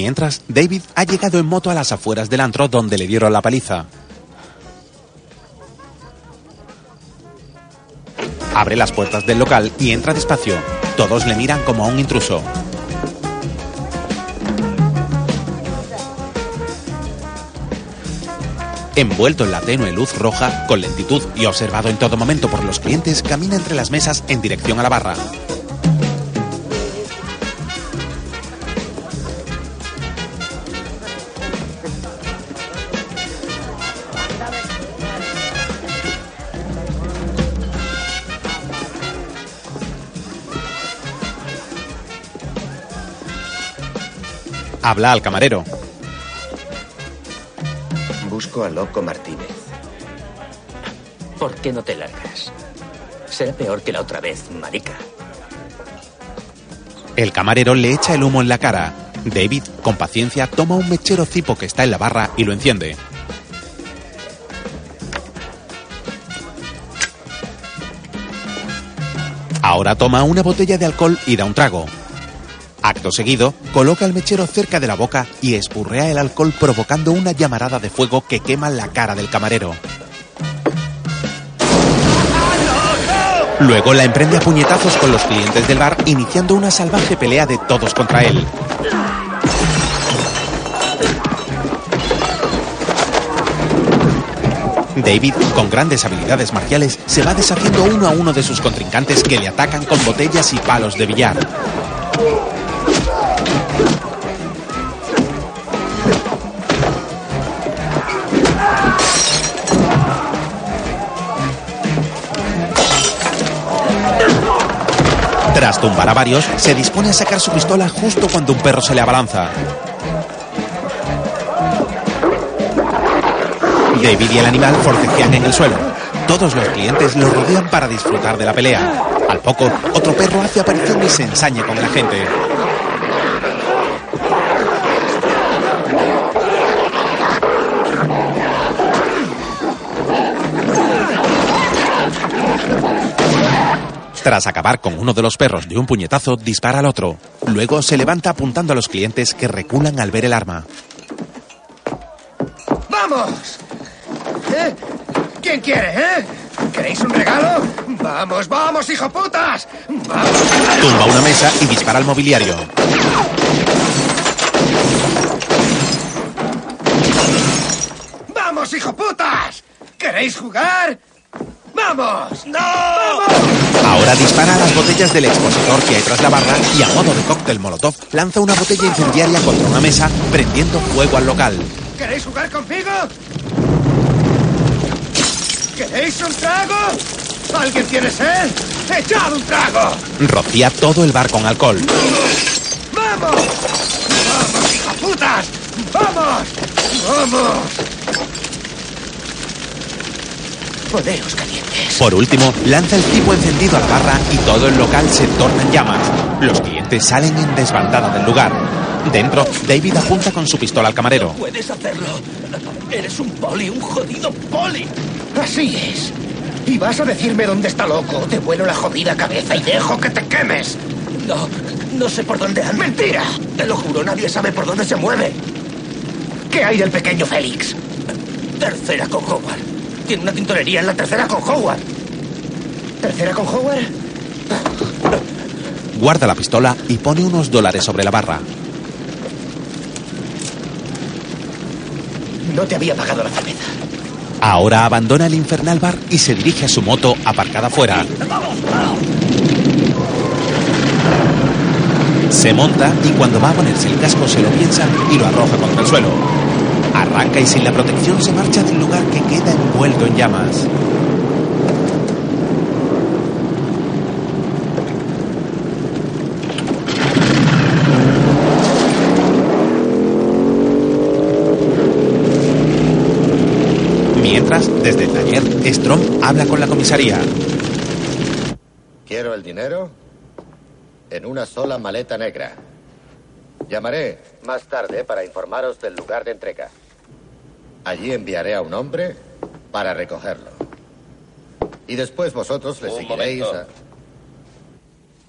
Mientras, David ha llegado en moto a las afueras del antro donde le dieron la paliza. Abre las puertas del local y entra despacio. Todos le miran como a un intruso. Envuelto en la tenue luz roja, con lentitud y observado en todo momento por los clientes, camina entre las mesas en dirección a la barra. Habla al camarero. Busco a Loco Martínez. ¿Por qué no te largas? Será peor que la otra vez, marica. El camarero le echa el humo en la cara. David, con paciencia, toma un mechero cipo que está en la barra y lo enciende. Ahora toma una botella de alcohol y da un trago. Acto seguido, coloca el mechero cerca de la boca y espurrea el alcohol provocando una llamarada de fuego que quema la cara del camarero. Luego la emprende a puñetazos con los clientes del bar, iniciando una salvaje pelea de todos contra él. David, con grandes habilidades marciales, se va deshaciendo uno a uno de sus contrincantes que le atacan con botellas y palos de billar. Tras a varios, se dispone a sacar su pistola justo cuando un perro se le abalanza. David y el animal forcejean en el suelo. Todos los clientes lo rodean para disfrutar de la pelea. Al poco, otro perro hace aparición y se ensaña con la gente. Tras acabar con uno de los perros de un puñetazo, dispara al otro. Luego se levanta apuntando a los clientes que reculan al ver el arma. ¡Vamos! ¿Eh? ¿Quién quiere, eh? ¿Queréis un regalo? ¡Vamos, vamos, hijo putas! ¡Vamos! Tumba una mesa y dispara al mobiliario. ¡Vamos, hijo putas! ¿Queréis jugar? ¡Vamos! ¡No! Ahora dispara a las botellas del expositor que hay tras la barra y a modo de cóctel molotov lanza una botella incendiaria contra una mesa, prendiendo fuego al local. ¿Queréis jugar conmigo? ¿Queréis un trago? ¿Alguien tiene sed? ¡Echad un trago! Rocía todo el bar con alcohol. ¡Vamos! ¡Vamos, hijo putas! ¡Vamos! ¡Vamos! Calientes. Por último, lanza el tipo encendido a la barra y todo el local se torna en llamas. Los clientes salen en desbandada del lugar. Dentro, David apunta con su pistola al camarero. Puedes hacerlo. Eres un poli, un jodido poli. Así es. ¿Y vas a decirme dónde está loco? Te vuelo la jodida cabeza y dejo que te quemes. No, no sé por dónde anda. ¡Mentira! Te lo juro, nadie sabe por dónde se mueve. ¿Qué hay del pequeño Félix? Tercera con Howard. Tiene una tintorería en la tercera con Howard. ¿Tercera con Howard? Guarda la pistola y pone unos dólares sobre la barra. No te había pagado la cerveza. Ahora abandona el infernal bar y se dirige a su moto aparcada fuera. Se monta y cuando va a ponerse el casco se lo piensa y lo arroja contra el suelo. Arranca y sin la protección se marcha del lugar que queda envuelto en llamas. Mientras, desde el taller, Strom habla con la comisaría. Quiero el dinero en una sola maleta negra. Llamaré más tarde para informaros del lugar de entrega. Allí enviaré a un hombre para recogerlo. Y después vosotros le Un seguiréis momento. a...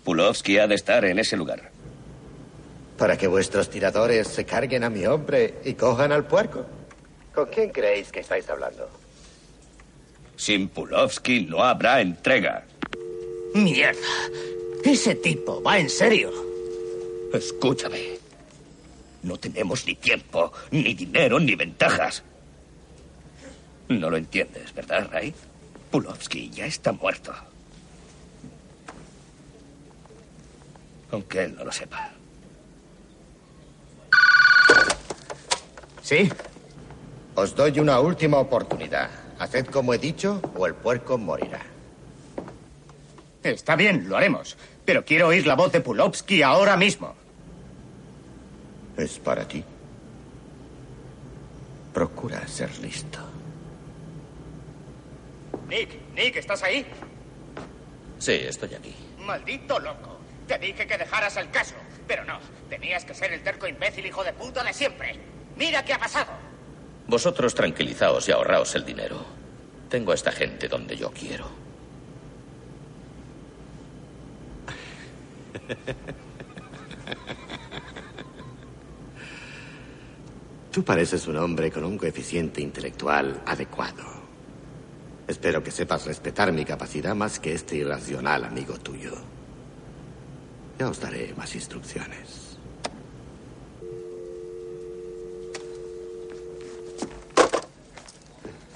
Pulowski ha de estar en ese lugar. Para que vuestros tiradores se carguen a mi hombre y cojan al puerco. ¿Con quién creéis que estáis hablando? Sin Pulowski no habrá entrega. Mierda. Ese tipo va en serio. Escúchame. No tenemos ni tiempo, ni dinero, ni ventajas. No lo entiendes, ¿verdad, Ray? Pulowski ya está muerto. Aunque él no lo sepa. ¿Sí? Os doy una última oportunidad. Haced como he dicho o el puerco morirá. Está bien, lo haremos. Pero quiero oír la voz de Pulowski ahora mismo. Es para ti. Procura ser listo. Nick, Nick, ¿estás ahí? Sí, estoy aquí. Maldito loco. Te dije que dejaras el caso, pero no. Tenías que ser el terco imbécil hijo de puta de siempre. Mira qué ha pasado. Vosotros tranquilizaos y ahorraos el dinero. Tengo a esta gente donde yo quiero. Tú pareces un hombre con un coeficiente intelectual adecuado. Espero que sepas respetar mi capacidad más que este irracional amigo tuyo. Ya os daré más instrucciones.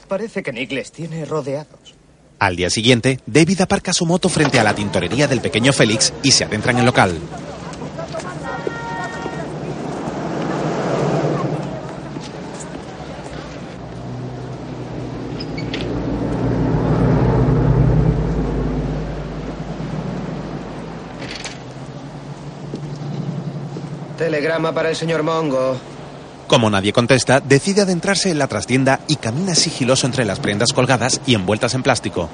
Parece que Nick les tiene rodeados. Al día siguiente, David aparca su moto frente a la tintorería del pequeño Félix y se adentra en el local. Telegrama para el señor Mongo. Como nadie contesta, decide adentrarse en la trastienda y camina sigiloso entre las prendas colgadas y envueltas en plástico.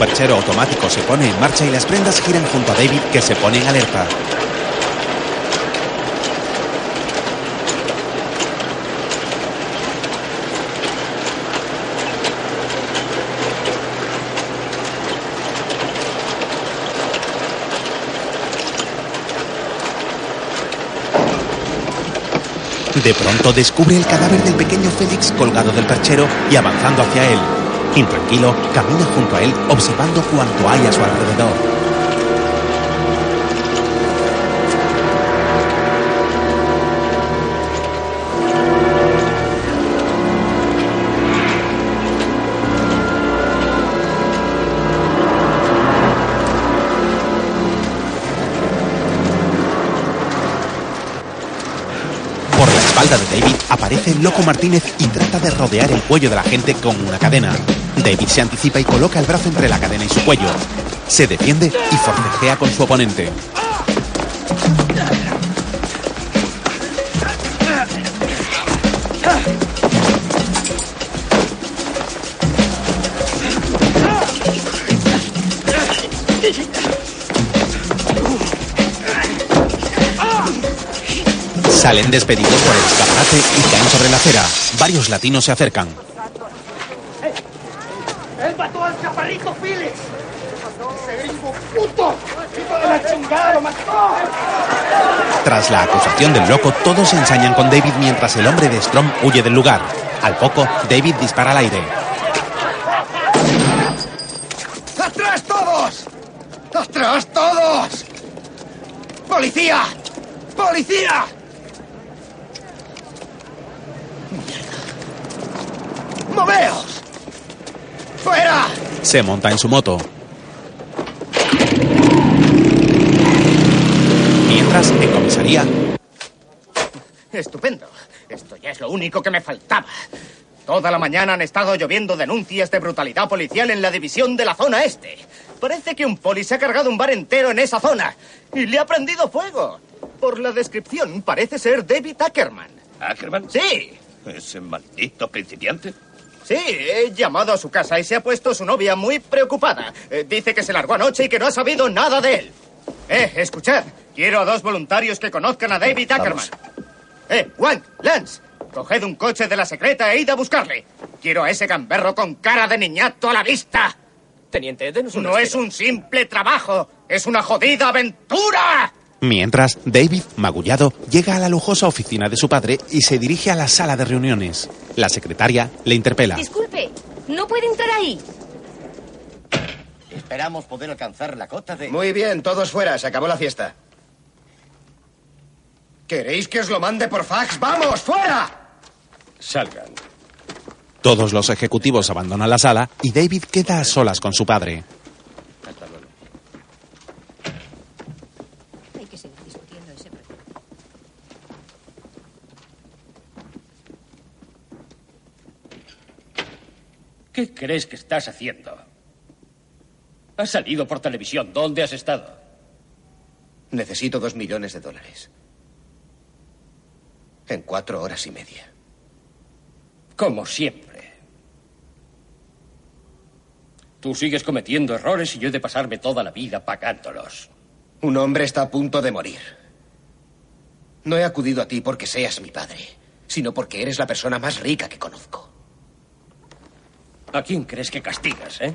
Perchero automático se pone en marcha y las prendas giran junto a David que se pone en alerta. De pronto descubre el cadáver del pequeño Félix colgado del perchero y avanzando hacia él. Intranquilo, camina junto a él observando cuanto hay a su alrededor. Por la espalda de David aparece loco Martínez y trata de rodear el cuello de la gente con una cadena. David se anticipa y coloca el brazo entre la cadena y su cuello. Se defiende y forcejea con su oponente. Salen despedidos por el escaparate y caen sobre la acera. Varios latinos se acercan. ¡Él mató al chaparrito Phillips! ¡Ese gringo puto! ¡Hijo de la chingada, lo mató! Tras la acusación del loco, todos se ensañan con David mientras el hombre de Strom huye del lugar. Al poco, David dispara al aire. ¡Atrás todos! ¡Atrás todos! ¡Policía! ¡Policía! ¡Moveos! ¡Fuera! Se monta en su moto. Mientras, en comisaría, Estupendo. Esto ya es lo único que me faltaba. Toda la mañana han estado lloviendo denuncias de brutalidad policial en la división de la zona este. Parece que un poli se ha cargado un bar entero en esa zona y le ha prendido fuego. Por la descripción, parece ser David Ackerman. ¿Ackerman? Sí. ¿Ese maldito principiante? Sí, he llamado a su casa y se ha puesto su novia muy preocupada. Eh, dice que se largó anoche y que no ha sabido nada de él. Eh, escuchad. Quiero a dos voluntarios que conozcan a David Ackerman. Eh, Wank, Lance, coged un coche de la secreta e id a buscarle. Quiero a ese gamberro con cara de niñato a la vista. Teniente, denos un No es un simple trabajo, es una jodida aventura. Mientras, David, magullado, llega a la lujosa oficina de su padre y se dirige a la sala de reuniones. La secretaria le interpela. Disculpe, no puede entrar ahí. Esperamos poder alcanzar la cota de... Muy bien, todos fuera, se acabó la fiesta. ¿Queréis que os lo mande por fax? ¡Vamos, fuera! Salgan. Todos los ejecutivos abandonan la sala y David queda a solas con su padre. Hay que seguir discutiendo ese problema. ¿Qué crees que estás haciendo? Has salido por televisión. ¿Dónde has estado? Necesito dos millones de dólares. En cuatro horas y media. Como siempre. Tú sigues cometiendo errores y yo he de pasarme toda la vida pagándolos. Un hombre está a punto de morir. No he acudido a ti porque seas mi padre, sino porque eres la persona más rica que conozco. ¿A quién crees que castigas, eh?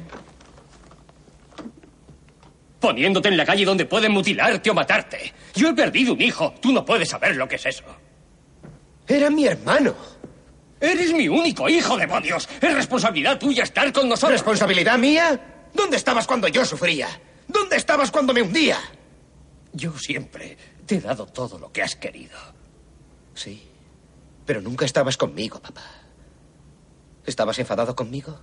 Poniéndote en la calle donde pueden mutilarte o matarte. Yo he perdido un hijo. Tú no puedes saber lo que es eso. Era mi hermano. Eres mi único hijo, demonios. Es responsabilidad tuya estar con nosotros. ¿Responsabilidad mía? ¿Dónde estabas cuando yo sufría? ¿Dónde estabas cuando me hundía? Yo siempre te he dado todo lo que has querido. Sí, pero nunca estabas conmigo, papá. ¿Estabas enfadado conmigo?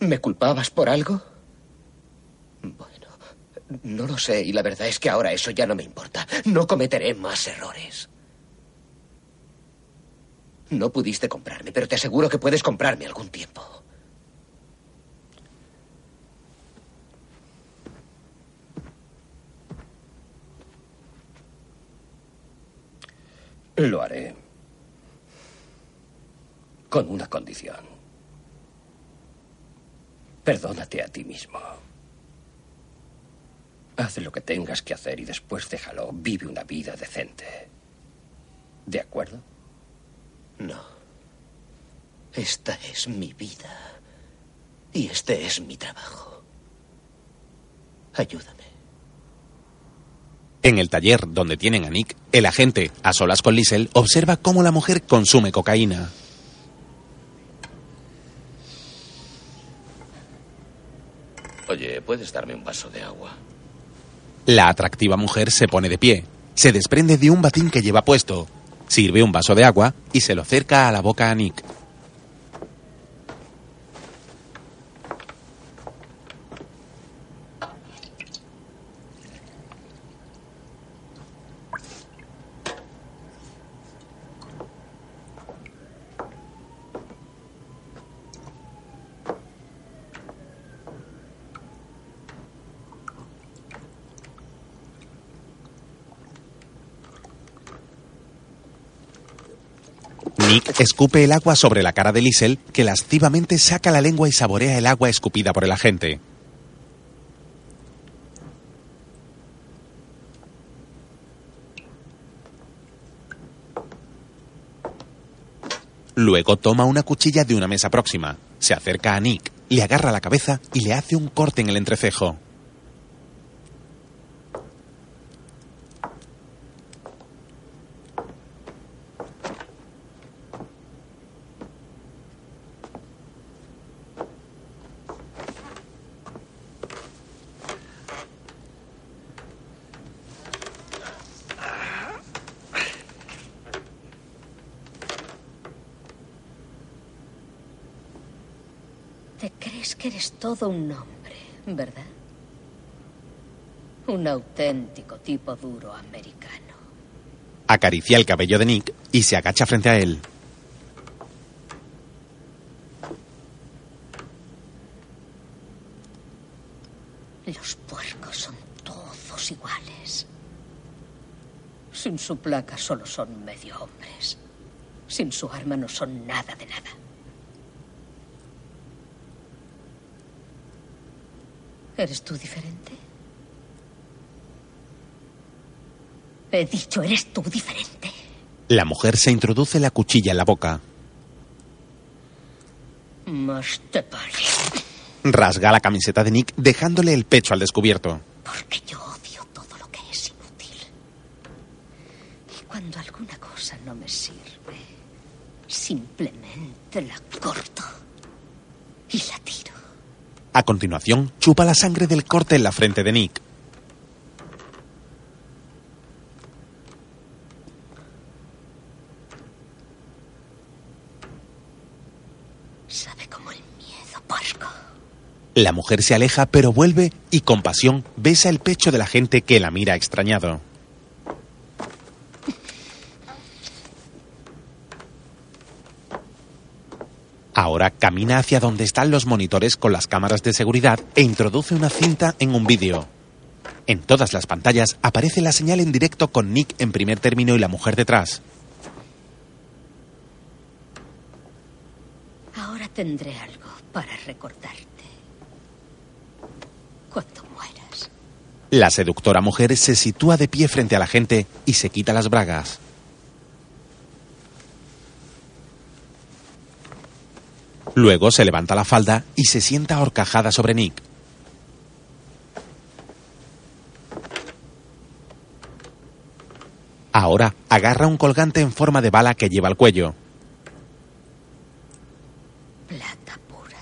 ¿Me culpabas por algo? Bueno, no lo sé y la verdad es que ahora eso ya no me importa. No cometeré más errores. No pudiste comprarme, pero te aseguro que puedes comprarme algún tiempo. Lo haré. Con una condición. Perdónate a ti mismo. Haz lo que tengas que hacer y después déjalo. Vive una vida decente. ¿De acuerdo? No. Esta es mi vida. Y este es mi trabajo. Ayúdame. En el taller donde tienen a Nick, el agente, a solas con Liesel, observa cómo la mujer consume cocaína. Oye, ¿puedes darme un vaso de agua? La atractiva mujer se pone de pie, se desprende de un batín que lleva puesto, sirve un vaso de agua y se lo acerca a la boca a Nick. Nick escupe el agua sobre la cara de Liesel, que lascivamente saca la lengua y saborea el agua escupida por el agente. Luego toma una cuchilla de una mesa próxima, se acerca a Nick, le agarra la cabeza y le hace un corte en el entrecejo. Te crees que eres todo un hombre, ¿verdad? Un auténtico tipo duro americano. Acaricia el cabello de Nick y se agacha frente a él. Los puercos son todos iguales. Sin su placa solo son medio hombres. Sin su arma no son nada de nada. ¿Eres tú diferente? He dicho, ¿eres tú diferente? La mujer se introduce la cuchilla en la boca. Más te vale. Rasga la camiseta de Nick dejándole el pecho al descubierto. Porque yo odio todo lo que es inútil. Y cuando alguna cosa no me sirve, simplemente la corto y la. A continuación, chupa la sangre del corte en la frente de Nick. Sabe como el miedo, puerco. La mujer se aleja, pero vuelve y con pasión besa el pecho de la gente que la mira extrañado. Ahora camina hacia donde están los monitores con las cámaras de seguridad e introduce una cinta en un vídeo. En todas las pantallas aparece la señal en directo con Nick en primer término y la mujer detrás. Ahora tendré algo para recordarte. Cuando mueras. La seductora mujer se sitúa de pie frente a la gente y se quita las bragas. Luego se levanta la falda y se sienta horcajada sobre Nick. Ahora agarra un colgante en forma de bala que lleva al cuello. Plata pura.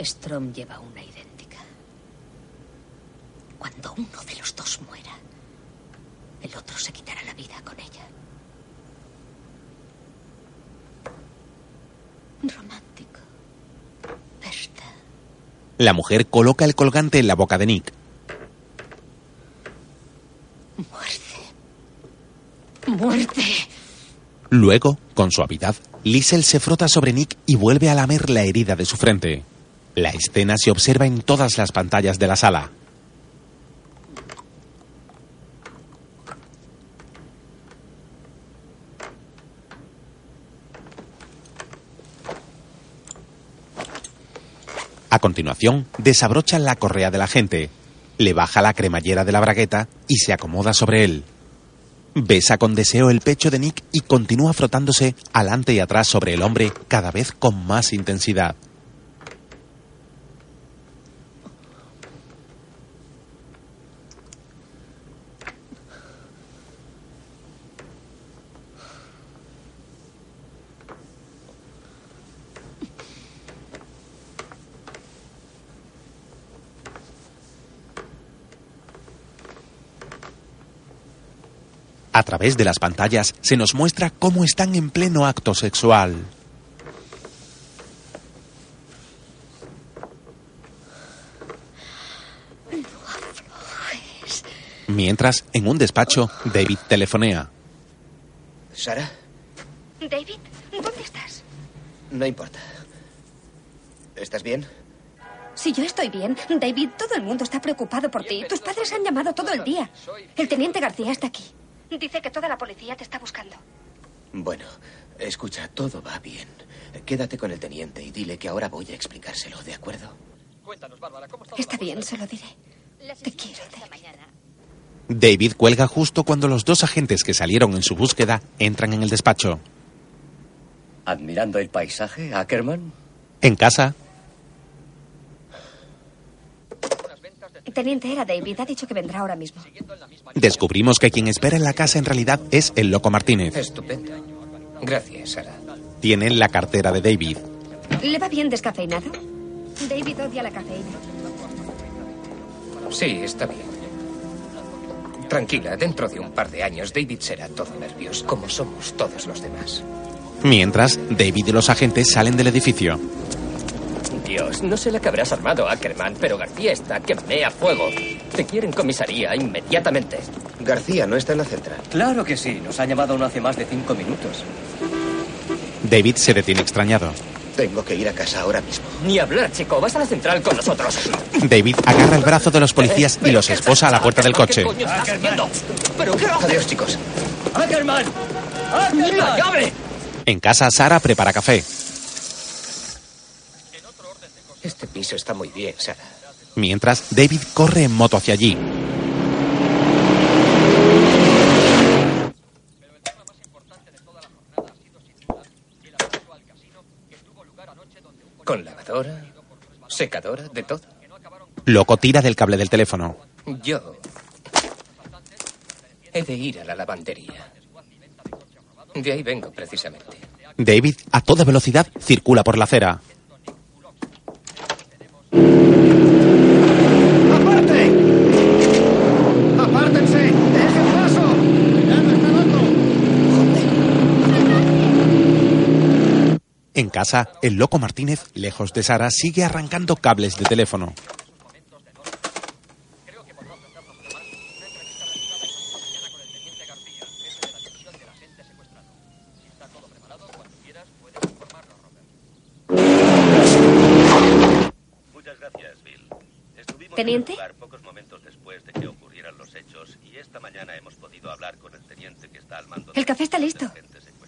Strom lleva una idéntica. Cuando uno de los dos muera, el otro se quitará la vida con ella. Romántico. ¿Verdad? La mujer coloca el colgante en la boca de Nick. ¡Muerte! Luego, con suavidad, Liesel se frota sobre Nick y vuelve a lamer la herida de su frente. La escena se observa en todas las pantallas de la sala. A continuación, desabrocha la correa de la gente, le baja la cremallera de la bragueta y se acomoda sobre él. Besa con deseo el pecho de Nick y continúa frotándose alante y atrás sobre el hombre cada vez con más intensidad. A través de las pantallas se nos muestra cómo están en pleno acto sexual. Mientras, en un despacho, David telefonea. ¿Sara? David, ¿dónde estás? No importa. ¿Estás bien? Si yo estoy bien, David, todo el mundo está preocupado por ti. Tus padres han llamado todo el día. El teniente García está aquí. Dice que toda la policía te está buscando. Bueno, escucha, todo va bien. Quédate con el teniente y dile que ahora voy a explicárselo, ¿de acuerdo? Está bien, se lo diré. Te quiero, David. David cuelga justo cuando los dos agentes que salieron en su búsqueda entran en el despacho. ¿Admirando el paisaje, Ackerman? En casa, Teniente, era David. Ha dicho que vendrá ahora mismo. descubrimos que quien espera en la casa en realidad es el loco Martínez. Estupendo. Gracias, Sara. Tienen la cartera de David. ¿Le va bien descafeinado? David odia la cafeína. Sí, está bien. Tranquila, dentro de un par de años David será todo nervios, como somos todos los demás. Mientras, David y los agentes salen del edificio. Dios, no sé la que habrás armado, Ackerman, pero García está que mea fuego. Te quieren comisaría inmediatamente. García no está en la central. Claro que sí. Nos ha llamado no hace más de cinco minutos. David se detiene extrañado. Tengo que ir a casa ahora mismo. Ni hablar, chico. Vas a la central con nosotros. David agarra el brazo de los policías y los esposa a la puerta del coche. ¿Qué coño estás haciendo? ¿Pero qué haces? Adiós, chicos. ¡Ackerman! ¡Ackerman! ¡Llave! En casa, Sara prepara café. Este piso está muy bien, Sara. Mientras, David corre en moto hacia allí. Con lavadora, secadora, de todo. Loco tira del cable del teléfono. Yo he de ir a la lavandería. De ahí vengo, precisamente. David, a toda velocidad, circula por la acera. ¡Aparte! ¡Apártense! ¡Dejen paso! ¡Ya me está dando! En casa, el loco Martínez, lejos de Sara, sigue arrancando cables de teléfono. ¿Teniente? lugar pocos momentos después de que ocurrieran los hechos y esta mañana hemos podido hablar con el teniente que está al mando. El café está listo.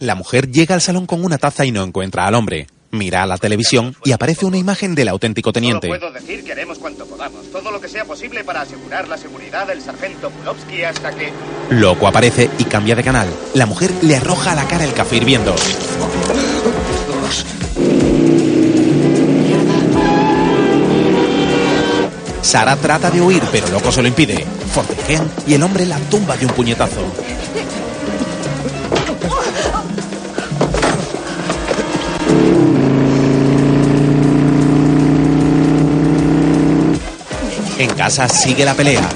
La mujer llega al salón con una taza y no encuentra al hombre. Mira a la televisión y aparece una imagen del auténtico teniente. Solo puedo decir que haremos cuanto podamos, todo lo que sea posible para asegurar la seguridad del sargento Pulowski hasta que... Loco aparece y cambia de canal. La mujer le arroja a la cara el café hirviendo. Sara trata de huir, pero Loco se lo impide. Forcejean y el hombre la tumba de un puñetazo. En casa sigue la pelea.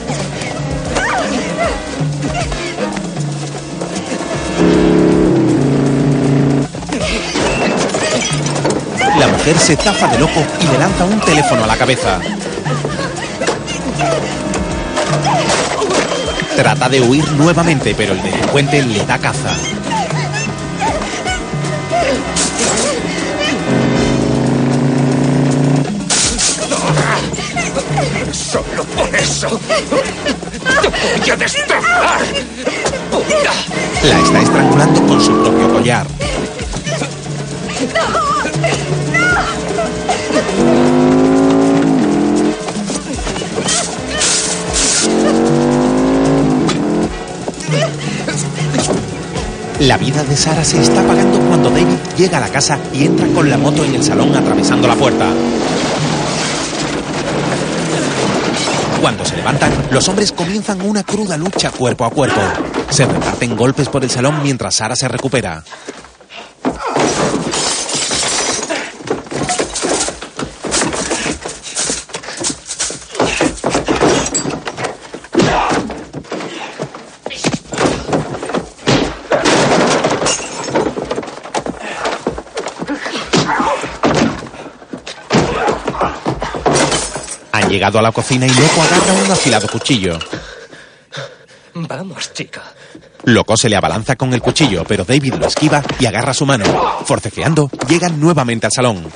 La mujer se zafa de loco y le lanza un teléfono a la cabeza. Trata de huir nuevamente, pero el delincuente le da caza. Solo por eso. ¡Te voy a destrozar! La está estrangulando con su propio collar. La vida de Sara se está apagando cuando David llega a la casa y entra con la moto en el salón atravesando la puerta. Cuando se levantan, los hombres comienzan una cruda lucha cuerpo a cuerpo. Se reparten golpes por el salón mientras Sara se recupera. Llegado a la cocina y Loco agarra un afilado cuchillo. Vamos, chica. Loco se le abalanza con el cuchillo, pero David lo esquiva y agarra su mano. Forcejeando, llegan nuevamente al salón.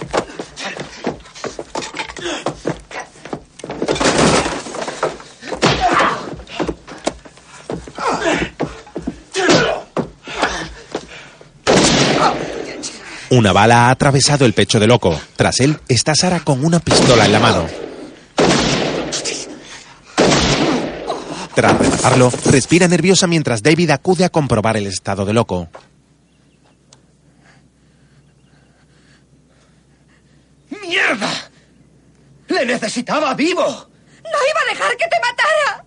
Una bala ha atravesado el pecho de Loco. Tras él está Sara con una pistola en la mano. Tras rematarlo, respira nerviosa mientras David acude a comprobar el estado de Loco. ¡Mierda! ¡Le necesitaba vivo! ¡No iba a dejar que te matara!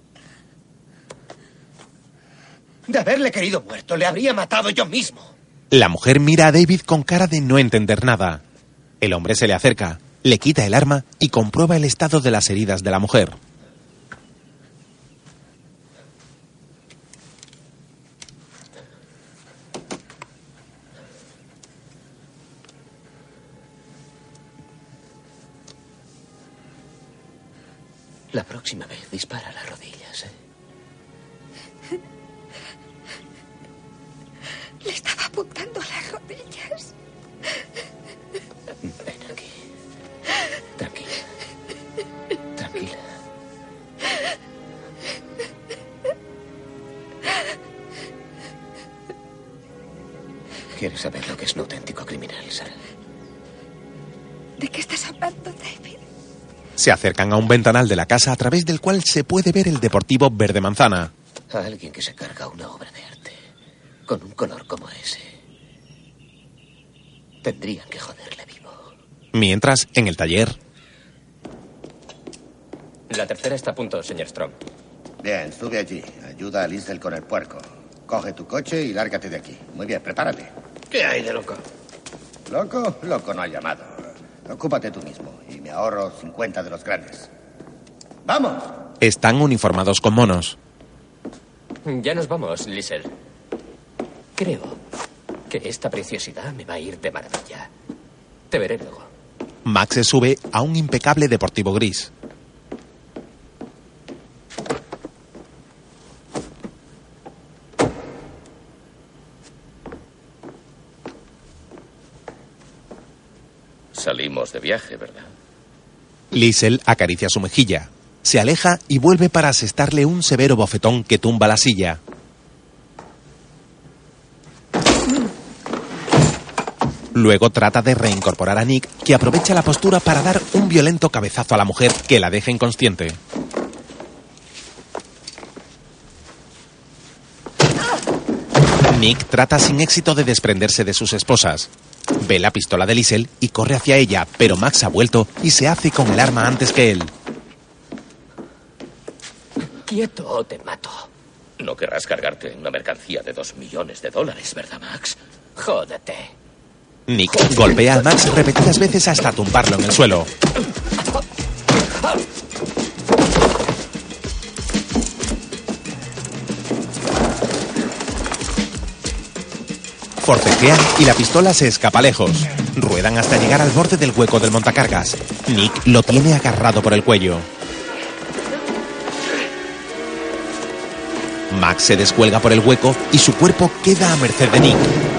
De haberle querido muerto, le habría matado yo mismo. La mujer mira a David con cara de no entender nada. El hombre se le acerca, le quita el arma y comprueba el estado de las heridas de la mujer. La próxima vez dispara las rodillas, ¿eh? Le estaba apuntando a las rodillas. Ven aquí. Tranquila. Tranquila. ¿Quieres saber lo que es un auténtico criminal, Sara? ¿De qué estás hablando, David? Se acercan a un ventanal de la casa a través del cual se puede ver el deportivo verde manzana. A alguien que se carga una obra de arte con un color como ese. Tendrían que joderle vivo. Mientras, en el taller, La tercera está a punto, señor Strong. Bien, sube allí. Ayuda a Liesel con el puerco. Coge tu coche y lárgate de aquí. Muy bien, prepárate. ¿Qué hay de loco? ¿Loco? Loco no ha llamado. Ocúpate tú mismo me ahorro 50 de los grandes. ¡Vamos! están uniformados con monos. Ya nos vamos, Liesel. Creo que esta preciosidad me va a ir de maravilla. Te veré luego. Max se sube a un impecable deportivo gris. Salimos de viaje, ¿verdad? Liesel acaricia su mejilla. Se aleja y vuelve para asestarle un severo bofetón que tumba la silla. Luego trata de reincorporar a Nick, que aprovecha la postura para dar un violento cabezazo a la mujer que la deja inconsciente. Nick trata sin éxito de desprenderse de sus esposas. Ve la pistola de Liesel y corre hacia ella, pero Max ha vuelto y se hace con el arma antes que él. Quieto o te mato. No querrás cargarte una mercancía de dos millones de dólares, ¿verdad, Max? Jódete. Nick golpea a Max repetidas veces hasta tumbarlo en el suelo. Forcejean y la pistola se escapa lejos. Ruedan hasta llegar al borde del hueco del montacargas. Nick lo tiene agarrado por el cuello. Max se descuelga por el hueco y su cuerpo queda a merced de Nick.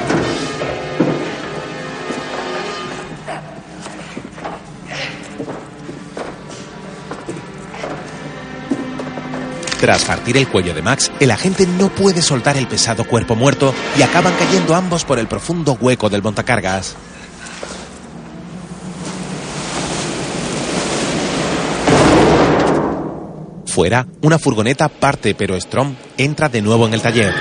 Tras partir el cuello de Max, el agente no puede soltar el pesado cuerpo muerto y acaban cayendo ambos por el profundo hueco del montacargas. Fuera, una furgoneta parte, pero Strom entra de nuevo en el taller.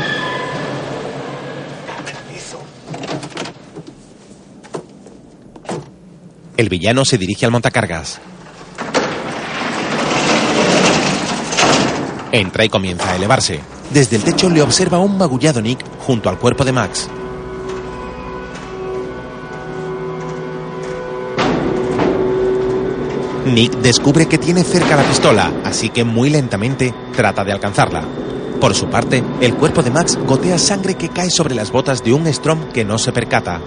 El villano se dirige al montacargas. Entra y comienza a elevarse. Desde el techo le observa un magullado Nick junto al cuerpo de Max. Nick descubre que tiene cerca la pistola, así que muy lentamente trata de alcanzarla. Por su parte, el cuerpo de Max gotea sangre que cae sobre las botas de un Strom que no se percata.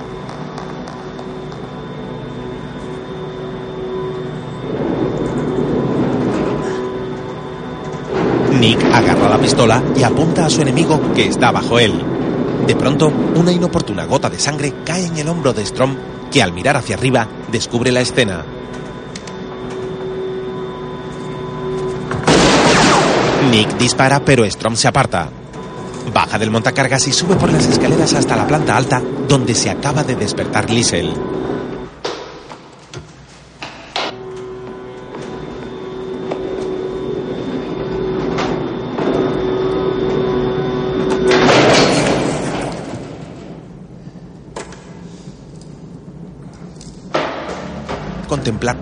Nick agarra la pistola y apunta a su enemigo que está bajo él. De pronto, una inoportuna gota de sangre cae en el hombro de Strom, que al mirar hacia arriba descubre la escena. Nick dispara, pero Strom se aparta. Baja del montacargas y sube por las escaleras hasta la planta alta, donde se acaba de despertar Liesel. Contemplar.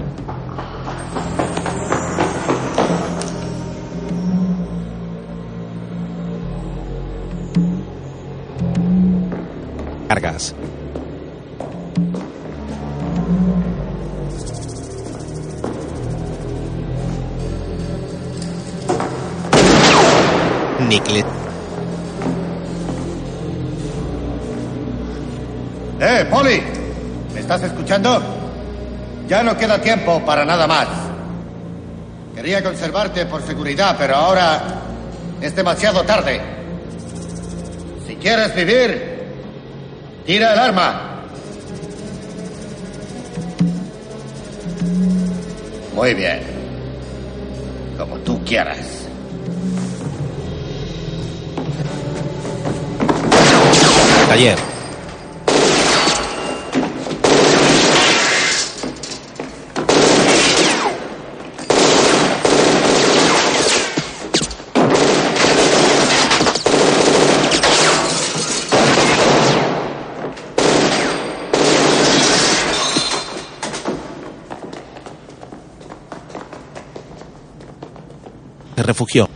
Cargas. Nick le- ¡Eh, Polly! ¿Me estás escuchando? Ya no queda tiempo para nada más. Quería conservarte por seguridad, pero ahora es demasiado tarde. Si quieres vivir, tira el arma. Muy bien. Como tú quieras. Taller. Refugió.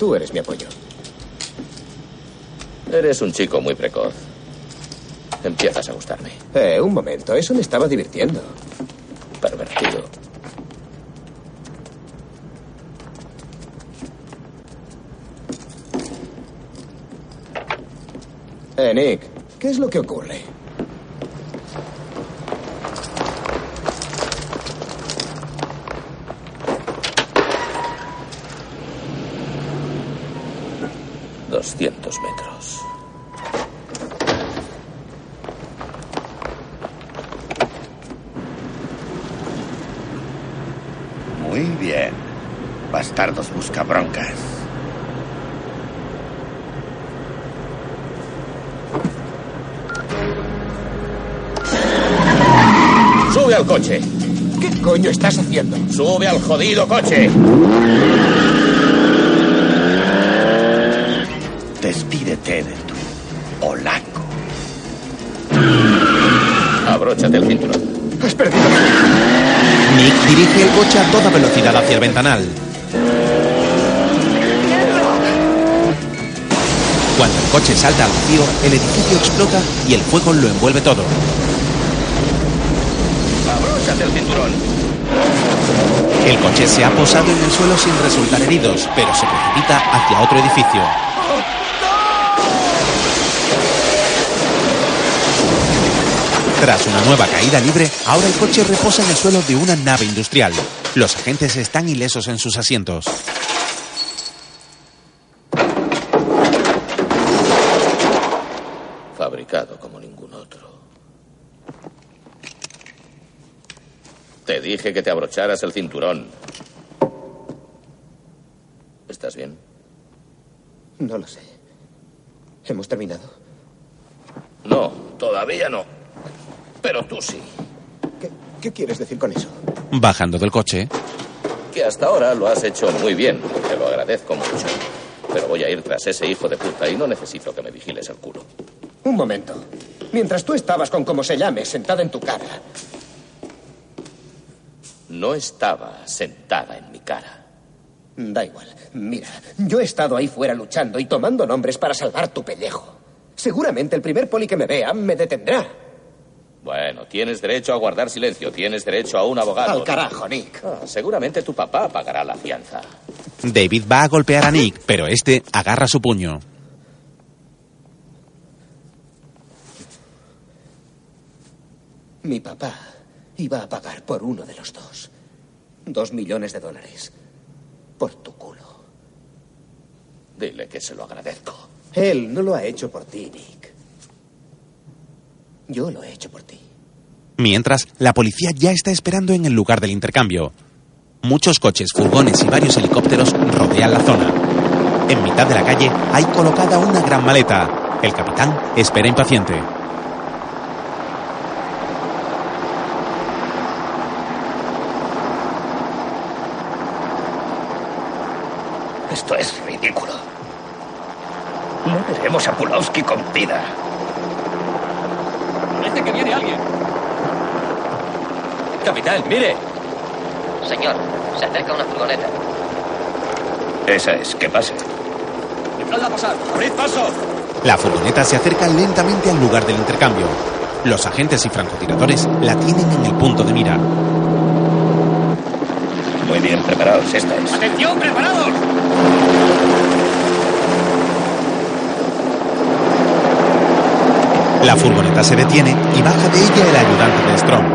Tú eres mi apoyo. Eres un chico muy precoz. Empiezas a gustarme. Eh, un momento, eso me estaba divirtiendo. Pervertido. Eh, Nick, ¿qué es lo que ocurre? Doscientos metros. Muy bien. Bastardos busca broncas. ¡Sube al coche! ¿Qué coño estás haciendo? ¡Sube al jodido coche! Despídete de tu polaco. Abróchate el cinturón. Has perdido. Nick dirige el coche a toda velocidad hacia el ventanal. Cuando el coche salta al vacío, el edificio explota y el fuego lo envuelve todo. Abróchate el cinturón. El coche se ha posado en el suelo sin resultar heridos, pero se precipita hacia otro edificio. Tras una nueva caída libre, ahora el coche reposa en el suelo de una nave industrial. Los agentes están ilesos en sus asientos. Fabricado como ningún otro. Te dije que te abrocharas el cinturón. ¿Estás bien? No lo sé. ¿Hemos terminado? No, todavía no. Pero tú sí. ¿Qué, qué quieres decir con eso? Bajando del coche, Que hasta ahora lo has hecho muy bien. Te lo agradezco mucho. Pero voy a ir tras ese hijo de puta y no necesito que me vigiles el culo. Un momento. Mientras tú estabas con como se llame, sentada en tu cara, No estaba sentada en mi cara. Da igual. Mira, yo he estado ahí fuera luchando y tomando nombres para salvar tu pellejo. Seguramente el primer poli que me vea me detendrá. Bueno, tienes derecho a guardar silencio. Tienes derecho a un abogado. Al carajo, Nick. Ah, seguramente tu papá pagará la fianza. David va a golpear a Nick, pero este agarra su puño. Mi papá iba a pagar por uno de los dos. Dos millones de dólares. Por tu culo. Dile que se lo agradezco. Él no lo ha hecho por ti, Nick. Yo lo he hecho por ti. Mientras, la policía ya está esperando en el lugar del intercambio. Muchos coches, furgones y varios helicópteros rodean la zona. En mitad de la calle hay colocada una gran maleta. El capitán espera impaciente. Esto es ridículo. No veremos a Pulowski con vida. Parece que viene alguien. Capitán, mire. Señor, se acerca una furgoneta. Esa es, que pase. Dejadla pasar. ¡Abrid paso! La furgoneta se acerca lentamente al lugar del intercambio. Los agentes y francotiradores la tienen en el punto de mira. Muy bien preparados, esta es. ¡Atención, preparados! La furgoneta se detiene y baja de ella el ayudante de Strong.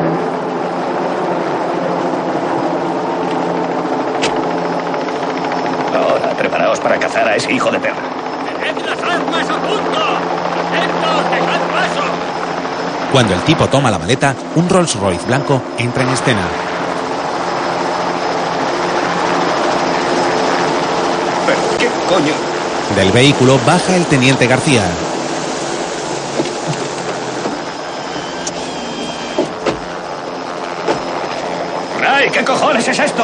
Ahora, preparaos para cazar a ese hijo de perra. ¡Tened las armas a punto! ¡Atentos, paso! Cuando el tipo toma la maleta, un Rolls Royce blanco entra en escena. ¿Pero qué coño? Del vehículo baja el teniente García. ¡Ray, qué cojones es esto!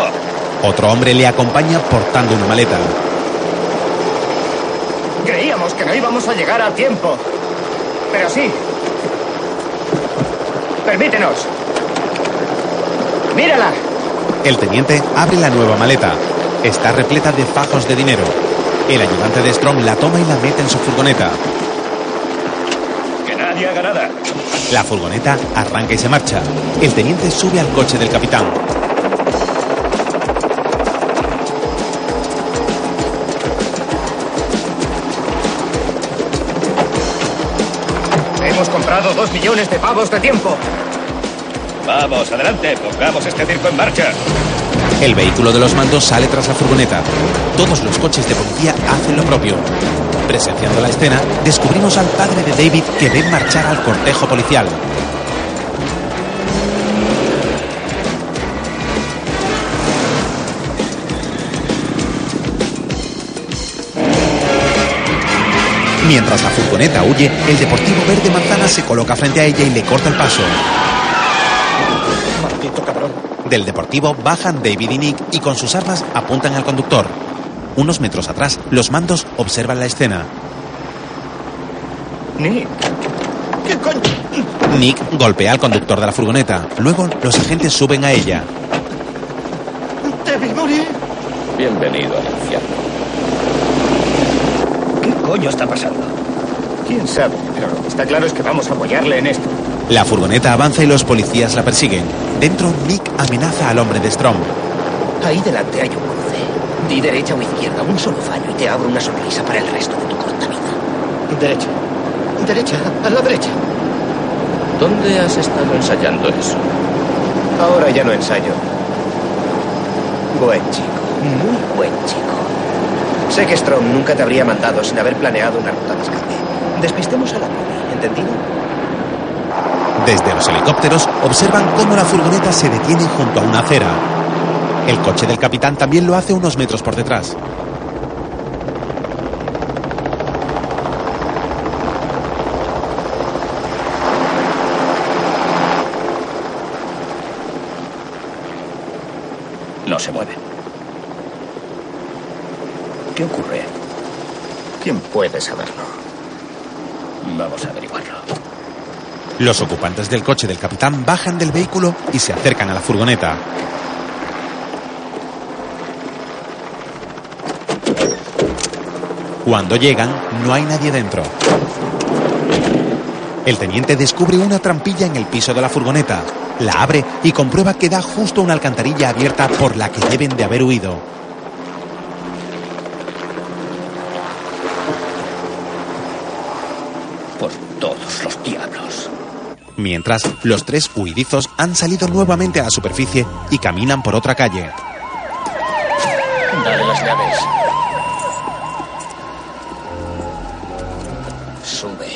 Otro hombre le acompaña portando una maleta. Creíamos que no íbamos a llegar a tiempo. Pero sí. Permítenos. ¡Mírala! El teniente abre la nueva maleta. Está repleta de fajos de dinero. El ayudante de Strong la toma y la mete en su furgoneta. Que nadie haga nada. La furgoneta arranca y se marcha. El teniente sube al coche del capitán. Dos millones de pavos de tiempo. Vamos, adelante, pongamos este circo en marcha. El vehículo de los mandos sale tras la furgoneta. Todos los coches de policía hacen lo propio. Presenciando la escena, descubrimos al padre de David que ve marchar al cortejo policial. Mientras la furgoneta huye, el deportivo verde manzana se coloca frente a ella y le corta el paso. Maldito cabrón. Del deportivo bajan David y Nick y con sus armas apuntan al conductor. Unos metros atrás, los mandos observan la escena. Nick. ¿Qué coño? Nick golpea al conductor de la furgoneta. Luego, los agentes suben a ella. Debí morir. Bienvenido al infierno. ¿Qué coño está pasando? ¿Quién sabe? Pero lo que está claro es que vamos a apoyarle en esto. La furgoneta avanza y los policías la persiguen. Dentro, Nick amenaza al hombre de Strom. Ahí delante hay un cruce. Di derecha o izquierda, un solo fallo y te abro una sonrisa para el resto de tu corta vida. Derecha. Derecha, a la derecha. ¿Dónde has estado ensayando eso? Ahora ya no ensayo. Buen chico, muy buen chico. Sé que Strom nunca te habría mandado sin haber planeado una ruta de escape. Despistemos a la poli, ¿entendido? Desde los helicópteros observan cómo la furgoneta se detiene junto a una acera. El coche del capitán también lo hace unos metros por detrás. No se mueven. ¿Qué ocurre? ¿Quién puede saberlo? Vamos a averiguarlo. Los ocupantes del coche del capitán bajan del vehículo y se acercan a la furgoneta. Cuando llegan, no hay nadie dentro. El teniente descubre una trampilla en el piso de la furgoneta, la abre y comprueba que da justo una alcantarilla abierta por la que deben de haber huido. Por todos los diablos. Mientras, los tres huidizos han salido nuevamente a la superficie y caminan por otra calle. Dale las llaves. Sube.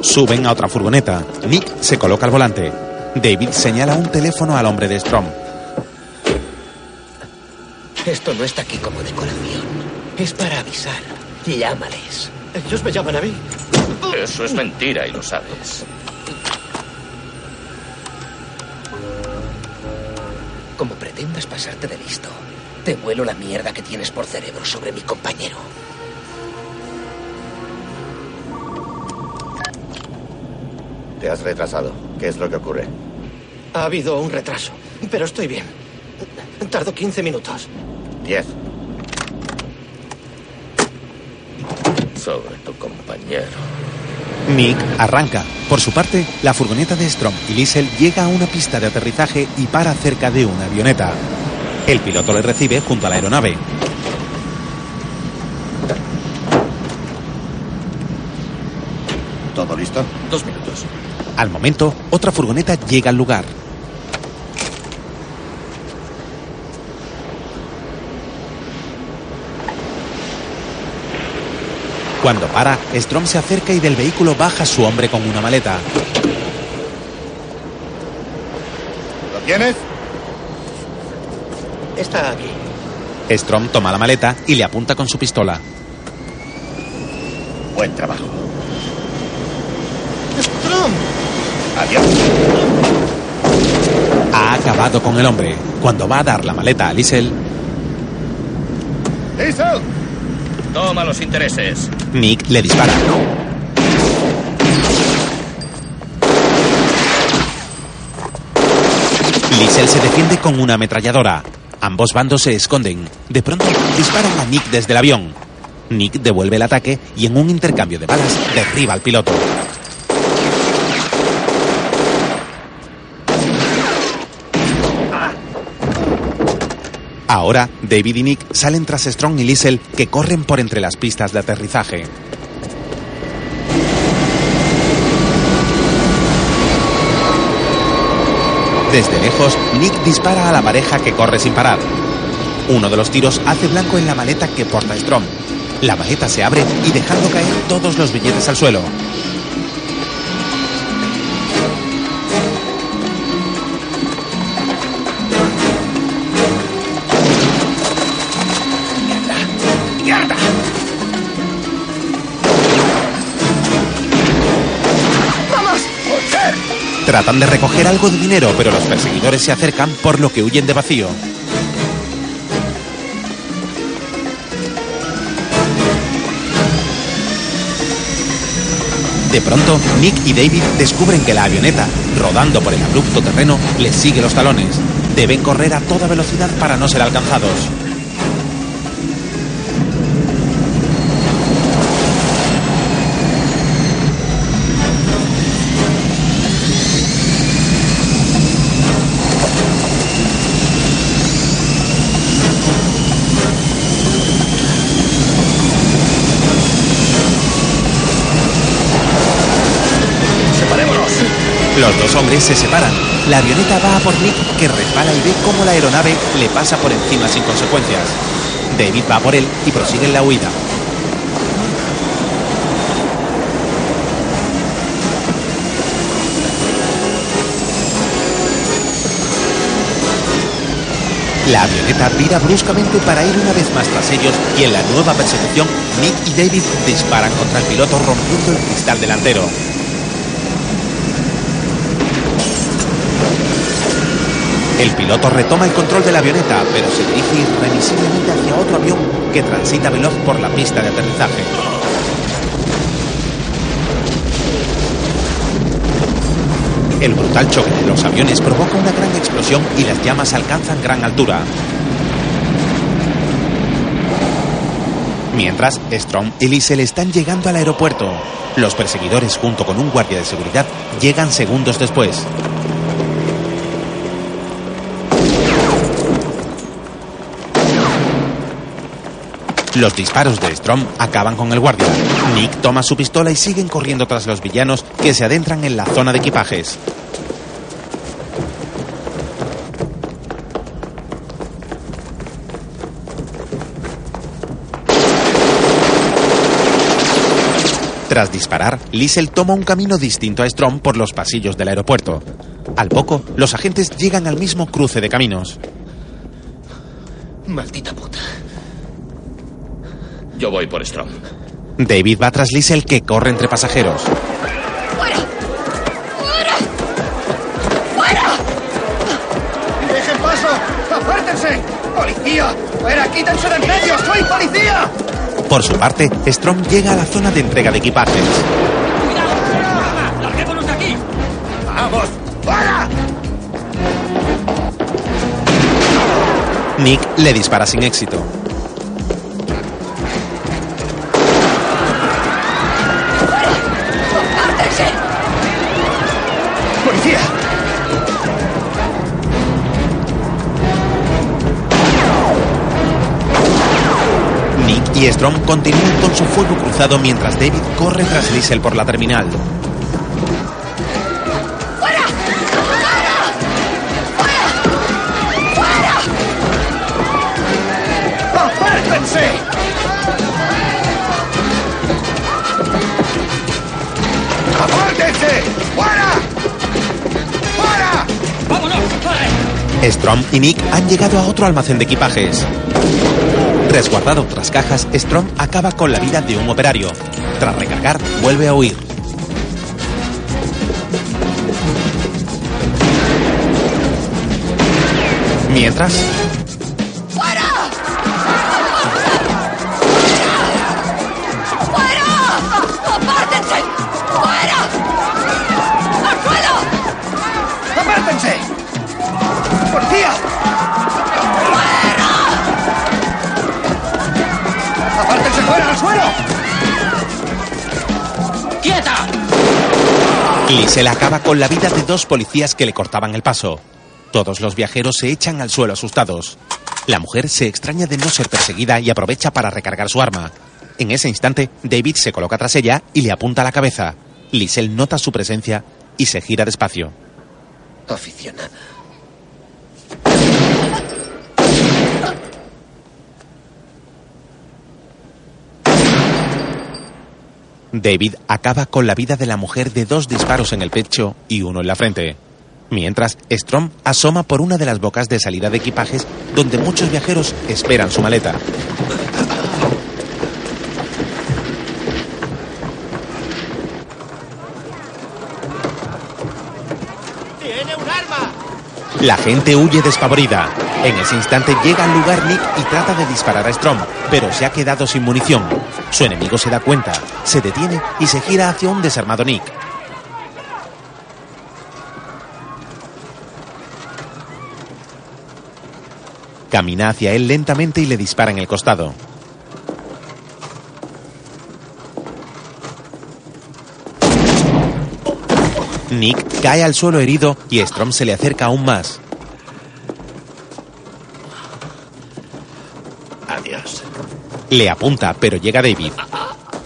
Suben a otra furgoneta. Nick se coloca al volante. David señala un teléfono al hombre de Strom. Esto no está aquí como decoración. Es para avisar. Llámales. Ellos me llaman a mí. Eso es mentira y lo sabes. Pasarte de listo, te vuelo la mierda que tienes por cerebro sobre mi compañero. Te has retrasado. ¿Qué es lo que ocurre? Ha habido un retraso, pero estoy bien. Tardó 15 minutos. Diez. Sobre tu compañero. Nick arranca. Por su parte, la furgoneta de Strom y Liesel llega a una pista de aterrizaje y para cerca de una avioneta. El piloto le recibe junto a la aeronave. ¿Todo listo? Dos minutos. Al momento, otra furgoneta llega al lugar. Cuando para, Strom se acerca y del vehículo baja su hombre con una maleta. ¿Lo tienes? Está aquí. Strom toma la maleta y le apunta con su pistola. Buen trabajo. ¡Strom! Adiós. Ha acabado con el hombre. Cuando va a dar la maleta a Liesel, ¡Listo! Toma los intereses. Nick le dispara. Liesel se defiende con una ametralladora. Ambos bandos se esconden. De pronto disparan a Nick desde el avión. Nick devuelve el ataque y en un intercambio de balas derriba al piloto. Ahora, David y Nick salen tras Strong y Liesel que corren por entre las pistas de aterrizaje. Desde lejos, Nick dispara a la pareja que corre sin parar. Uno de los tiros hace blanco en la maleta que porta Strom. La maleta se abre y dejando caer todos los billetes al suelo. Tratan de recoger algo de dinero, pero los perseguidores se acercan por lo que huyen de vacío. De pronto, Nick y David descubren que la avioneta, rodando por el abrupto terreno, les sigue los talones. Deben correr a toda velocidad para no ser alcanzados. Los dos hombres se separan. La avioneta va a por Nick, que resbala y ve cómo la aeronave le pasa por encima sin consecuencias. David va por él y prosigue en la huida. La avioneta vira bruscamente para ir una vez más tras ellos y en la nueva persecución, Nick y David disparan contra el piloto rompiendo el cristal delantero. El piloto retoma el control de la avioneta, pero se dirige irremisiblemente hacia otro avión que transita veloz por la pista de aterrizaje. El brutal choque de los aviones provoca una gran explosión y las llamas alcanzan gran altura. Mientras, Strom y Liesel están llegando al aeropuerto. Los perseguidores, junto con un guardia de seguridad, llegan segundos después. Los disparos de Strom acaban con el guardia. Nick toma su pistola y siguen corriendo tras los villanos que se adentran en la zona de equipajes. Tras disparar, Liesel toma un camino distinto a Strom por los pasillos del aeropuerto. Al poco, los agentes llegan al mismo cruce de caminos. Maldita puta. Yo voy por Strom. David va tras Liesel que corre entre pasajeros. ¡Fuera! ¡Fuera! ¡Fuera! ¡Dejen paso! ¡Apártense! ¡Policía! ¡Fuera! ¡Quítense de en medio! ¡Soy policía! Por su parte, Strom llega a la zona de entrega de equipajes. ¡Larguémonos de aquí! ¡Vamos! ¡Fuera! Nick le dispara sin éxito. Y Strom continúan con su fuego cruzado mientras David corre tras Liesel por la terminal. ¡Fuera! ¡Fuera! ¡Fuera! ¡Fuera! ¡Apártense! ¡Apártense! ¡Fuera! ¡Fuera! ¡Vámonos! Strom y Nick han llegado a otro almacén de equipajes. Tras cajas, Strom acaba con la vida de un operario. Tras recargar, vuelve a huir. Mientras, Liesel acaba con la vida de dos policías que le cortaban el paso. Todos los viajeros se echan al suelo asustados. La mujer se extraña de no ser perseguida y aprovecha para recargar su arma. En ese instante, David se coloca tras ella y le apunta la cabeza. Liesel nota su presencia y se gira despacio. Aficionada. David acaba con la vida de la mujer de dos disparos en el pecho y uno en la frente. Mientras, Strom asoma por una de las bocas de salida de equipajes donde muchos viajeros esperan su maleta. ¡Tiene un arma! La gente huye despavorida. En ese instante llega al lugar Nick y trata de disparar a Strom, pero se ha quedado sin munición. Su enemigo se da cuenta, se detiene y se gira hacia un desarmado Nick. Camina hacia él lentamente y le dispara en el costado. Nick cae al suelo herido y Strom se le acerca aún más. Adiós. Le apunta, pero llega David.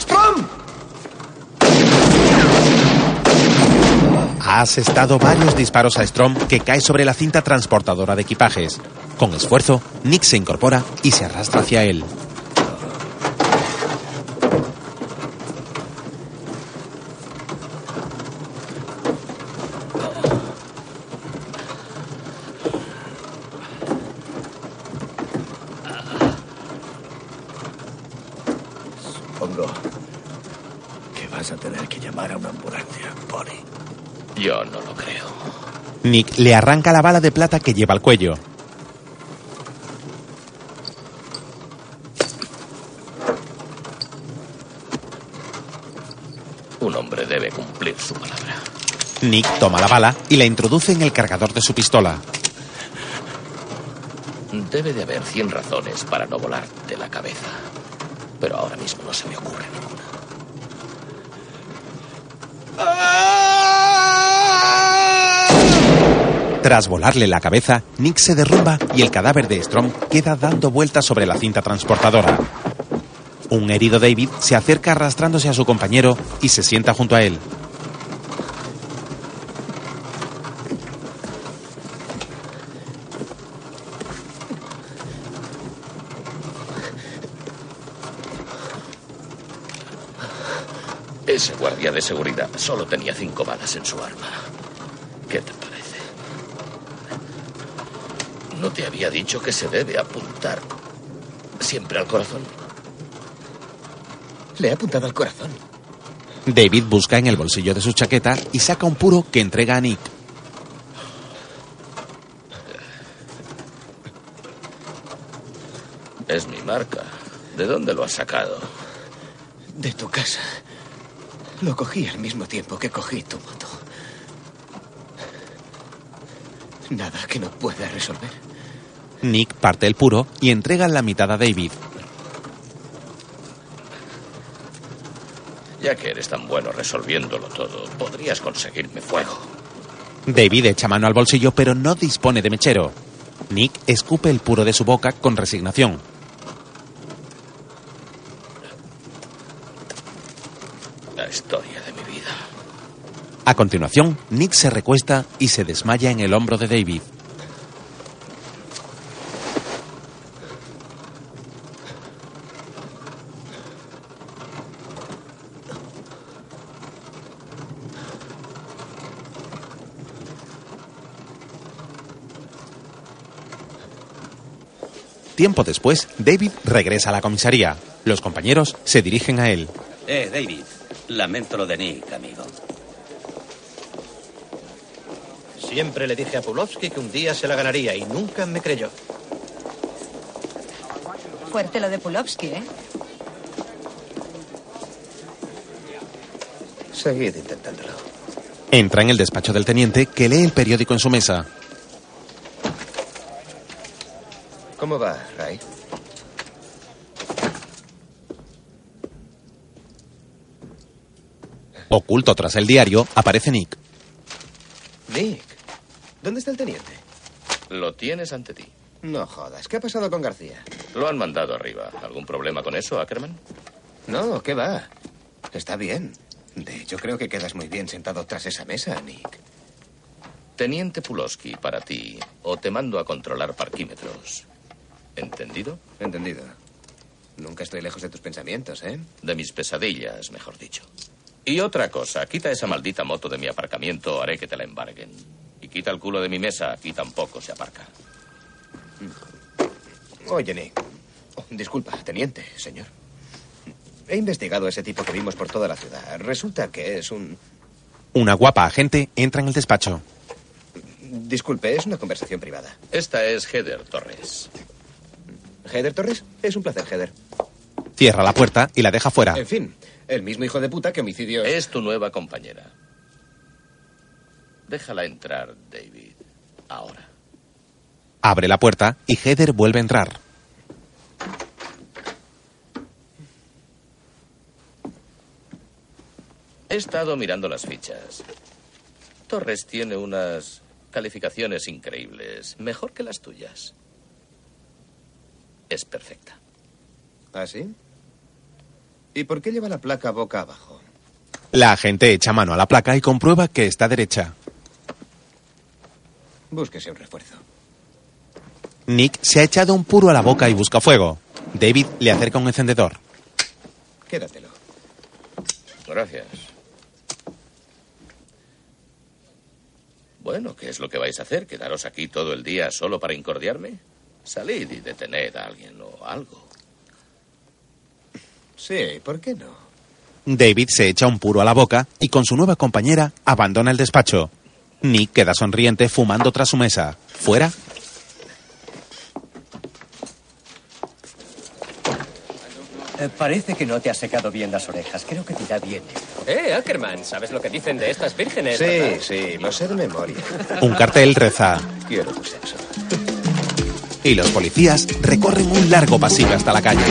¡Strom! Ha asestado varios disparos a Strom que cae sobre la cinta transportadora de equipajes. Con esfuerzo, Nick se incorpora y se arrastra hacia él. Supongo que vas a tener que llamar a una ambulancia, Poli. Yo no lo creo. Nick le arranca la bala de plata que lleva al cuello. Un hombre debe cumplir su palabra. Nick toma la bala y la introduce en el cargador de su pistola. Debe de haber 100 razones para no volarte la cabeza. Pero ahora mismo no se me ocurre ninguna. Tras volarle la cabeza, Nick se derrumba y el cadáver de Strom queda dando vueltas sobre la cinta transportadora. Un herido David se acerca arrastrándose a su compañero y se sienta junto a él. Ese guardia de seguridad solo tenía cinco balas en su arma. ¿Qué te parece? ¿No te había dicho que se debe apuntar siempre al corazón? Le he apuntado al corazón. David busca en el bolsillo de su chaqueta y saca un puro que entrega a Nick. Es mi marca. ¿De dónde lo has sacado? De tu casa. Lo cogí al mismo tiempo que cogí tu moto. Nada que no pueda resolver. Nick parte el puro y entrega la mitad a David. Ya que eres tan bueno resolviéndolo todo, podrías conseguirme fuego. David echa mano al bolsillo pero no dispone de mechero. Nick escupe el puro de su boca con resignación. La historia de mi vida. A continuación, Nick se recuesta y se desmaya en el hombro de David. Tiempo después, David regresa a la comisaría. Los compañeros se dirigen a él. Eh, David. Lamento lo de Nick, amigo. Siempre le dije a Pulowski que un día se la ganaría y nunca me creyó. Fuerte lo de Pulowski, ¿eh? Seguid intentándolo. Entra en el despacho del teniente que lee el periódico en su mesa. ¿Cómo va, Ray? Oculto tras el diario, aparece Nick. Nick, ¿dónde está el teniente? Lo tienes ante ti. No jodas. ¿Qué ha pasado con García? Lo han mandado arriba. ¿Algún problema con eso, Ackerman? No, ¿qué va? Está bien. De hecho, creo que quedas muy bien sentado tras esa mesa, Nick. Teniente Pulowski, para ti. O te mando a controlar parquímetros. ¿Entendido? Entendido. Nunca estoy lejos de tus pensamientos, ¿eh? De mis pesadillas, mejor dicho. Y otra cosa, quita esa maldita moto de mi aparcamiento, haré que te la embarguen. Y quita el culo de mi mesa, aquí tampoco se aparca. Oye, Nick. Oh, disculpa, teniente, señor. He investigado a ese tipo que vimos por toda la ciudad. Resulta que es un... Una guapa agente entra en el despacho. Disculpe, es una conversación privada. Esta es Heather Torres. ¿Heather Torres? Es un placer, Heather. Cierra la puerta y la deja fuera. En fin, el mismo hijo de puta que homicidio... Es tu nueva compañera. Déjala entrar, David. Ahora. Abre la puerta y Heather vuelve a entrar. He estado mirando las fichas. Torres tiene unas calificaciones increíbles, mejor que las tuyas. Es perfecta. ¿Ah, sí? ¿Y por qué lleva la placa boca abajo? La agente echa mano a la placa y comprueba que está derecha. Búsquese un refuerzo. Nick se ha echado un puro a la boca y busca fuego. David le acerca un encendedor. Quédatelo. Gracias. Bueno, ¿qué es lo que vais a hacer? ¿Quedaros aquí todo el día solo para incordiarme? Salid y detened a alguien o algo. Sí, ¿por qué no? David se echa un puro a la boca y con su nueva compañera abandona el despacho. Nick queda sonriente fumando tras su mesa. Fuera, Eh, parece que no te has secado bien las orejas. Creo que te irá bien. Eh, Ackerman, ¿sabes lo que dicen de estas vírgenes? Sí, verdad? sí, lo sé de memoria. un cartel reza. Quiero tu sexo. Y los policías recorren un largo pasillo hasta la calle.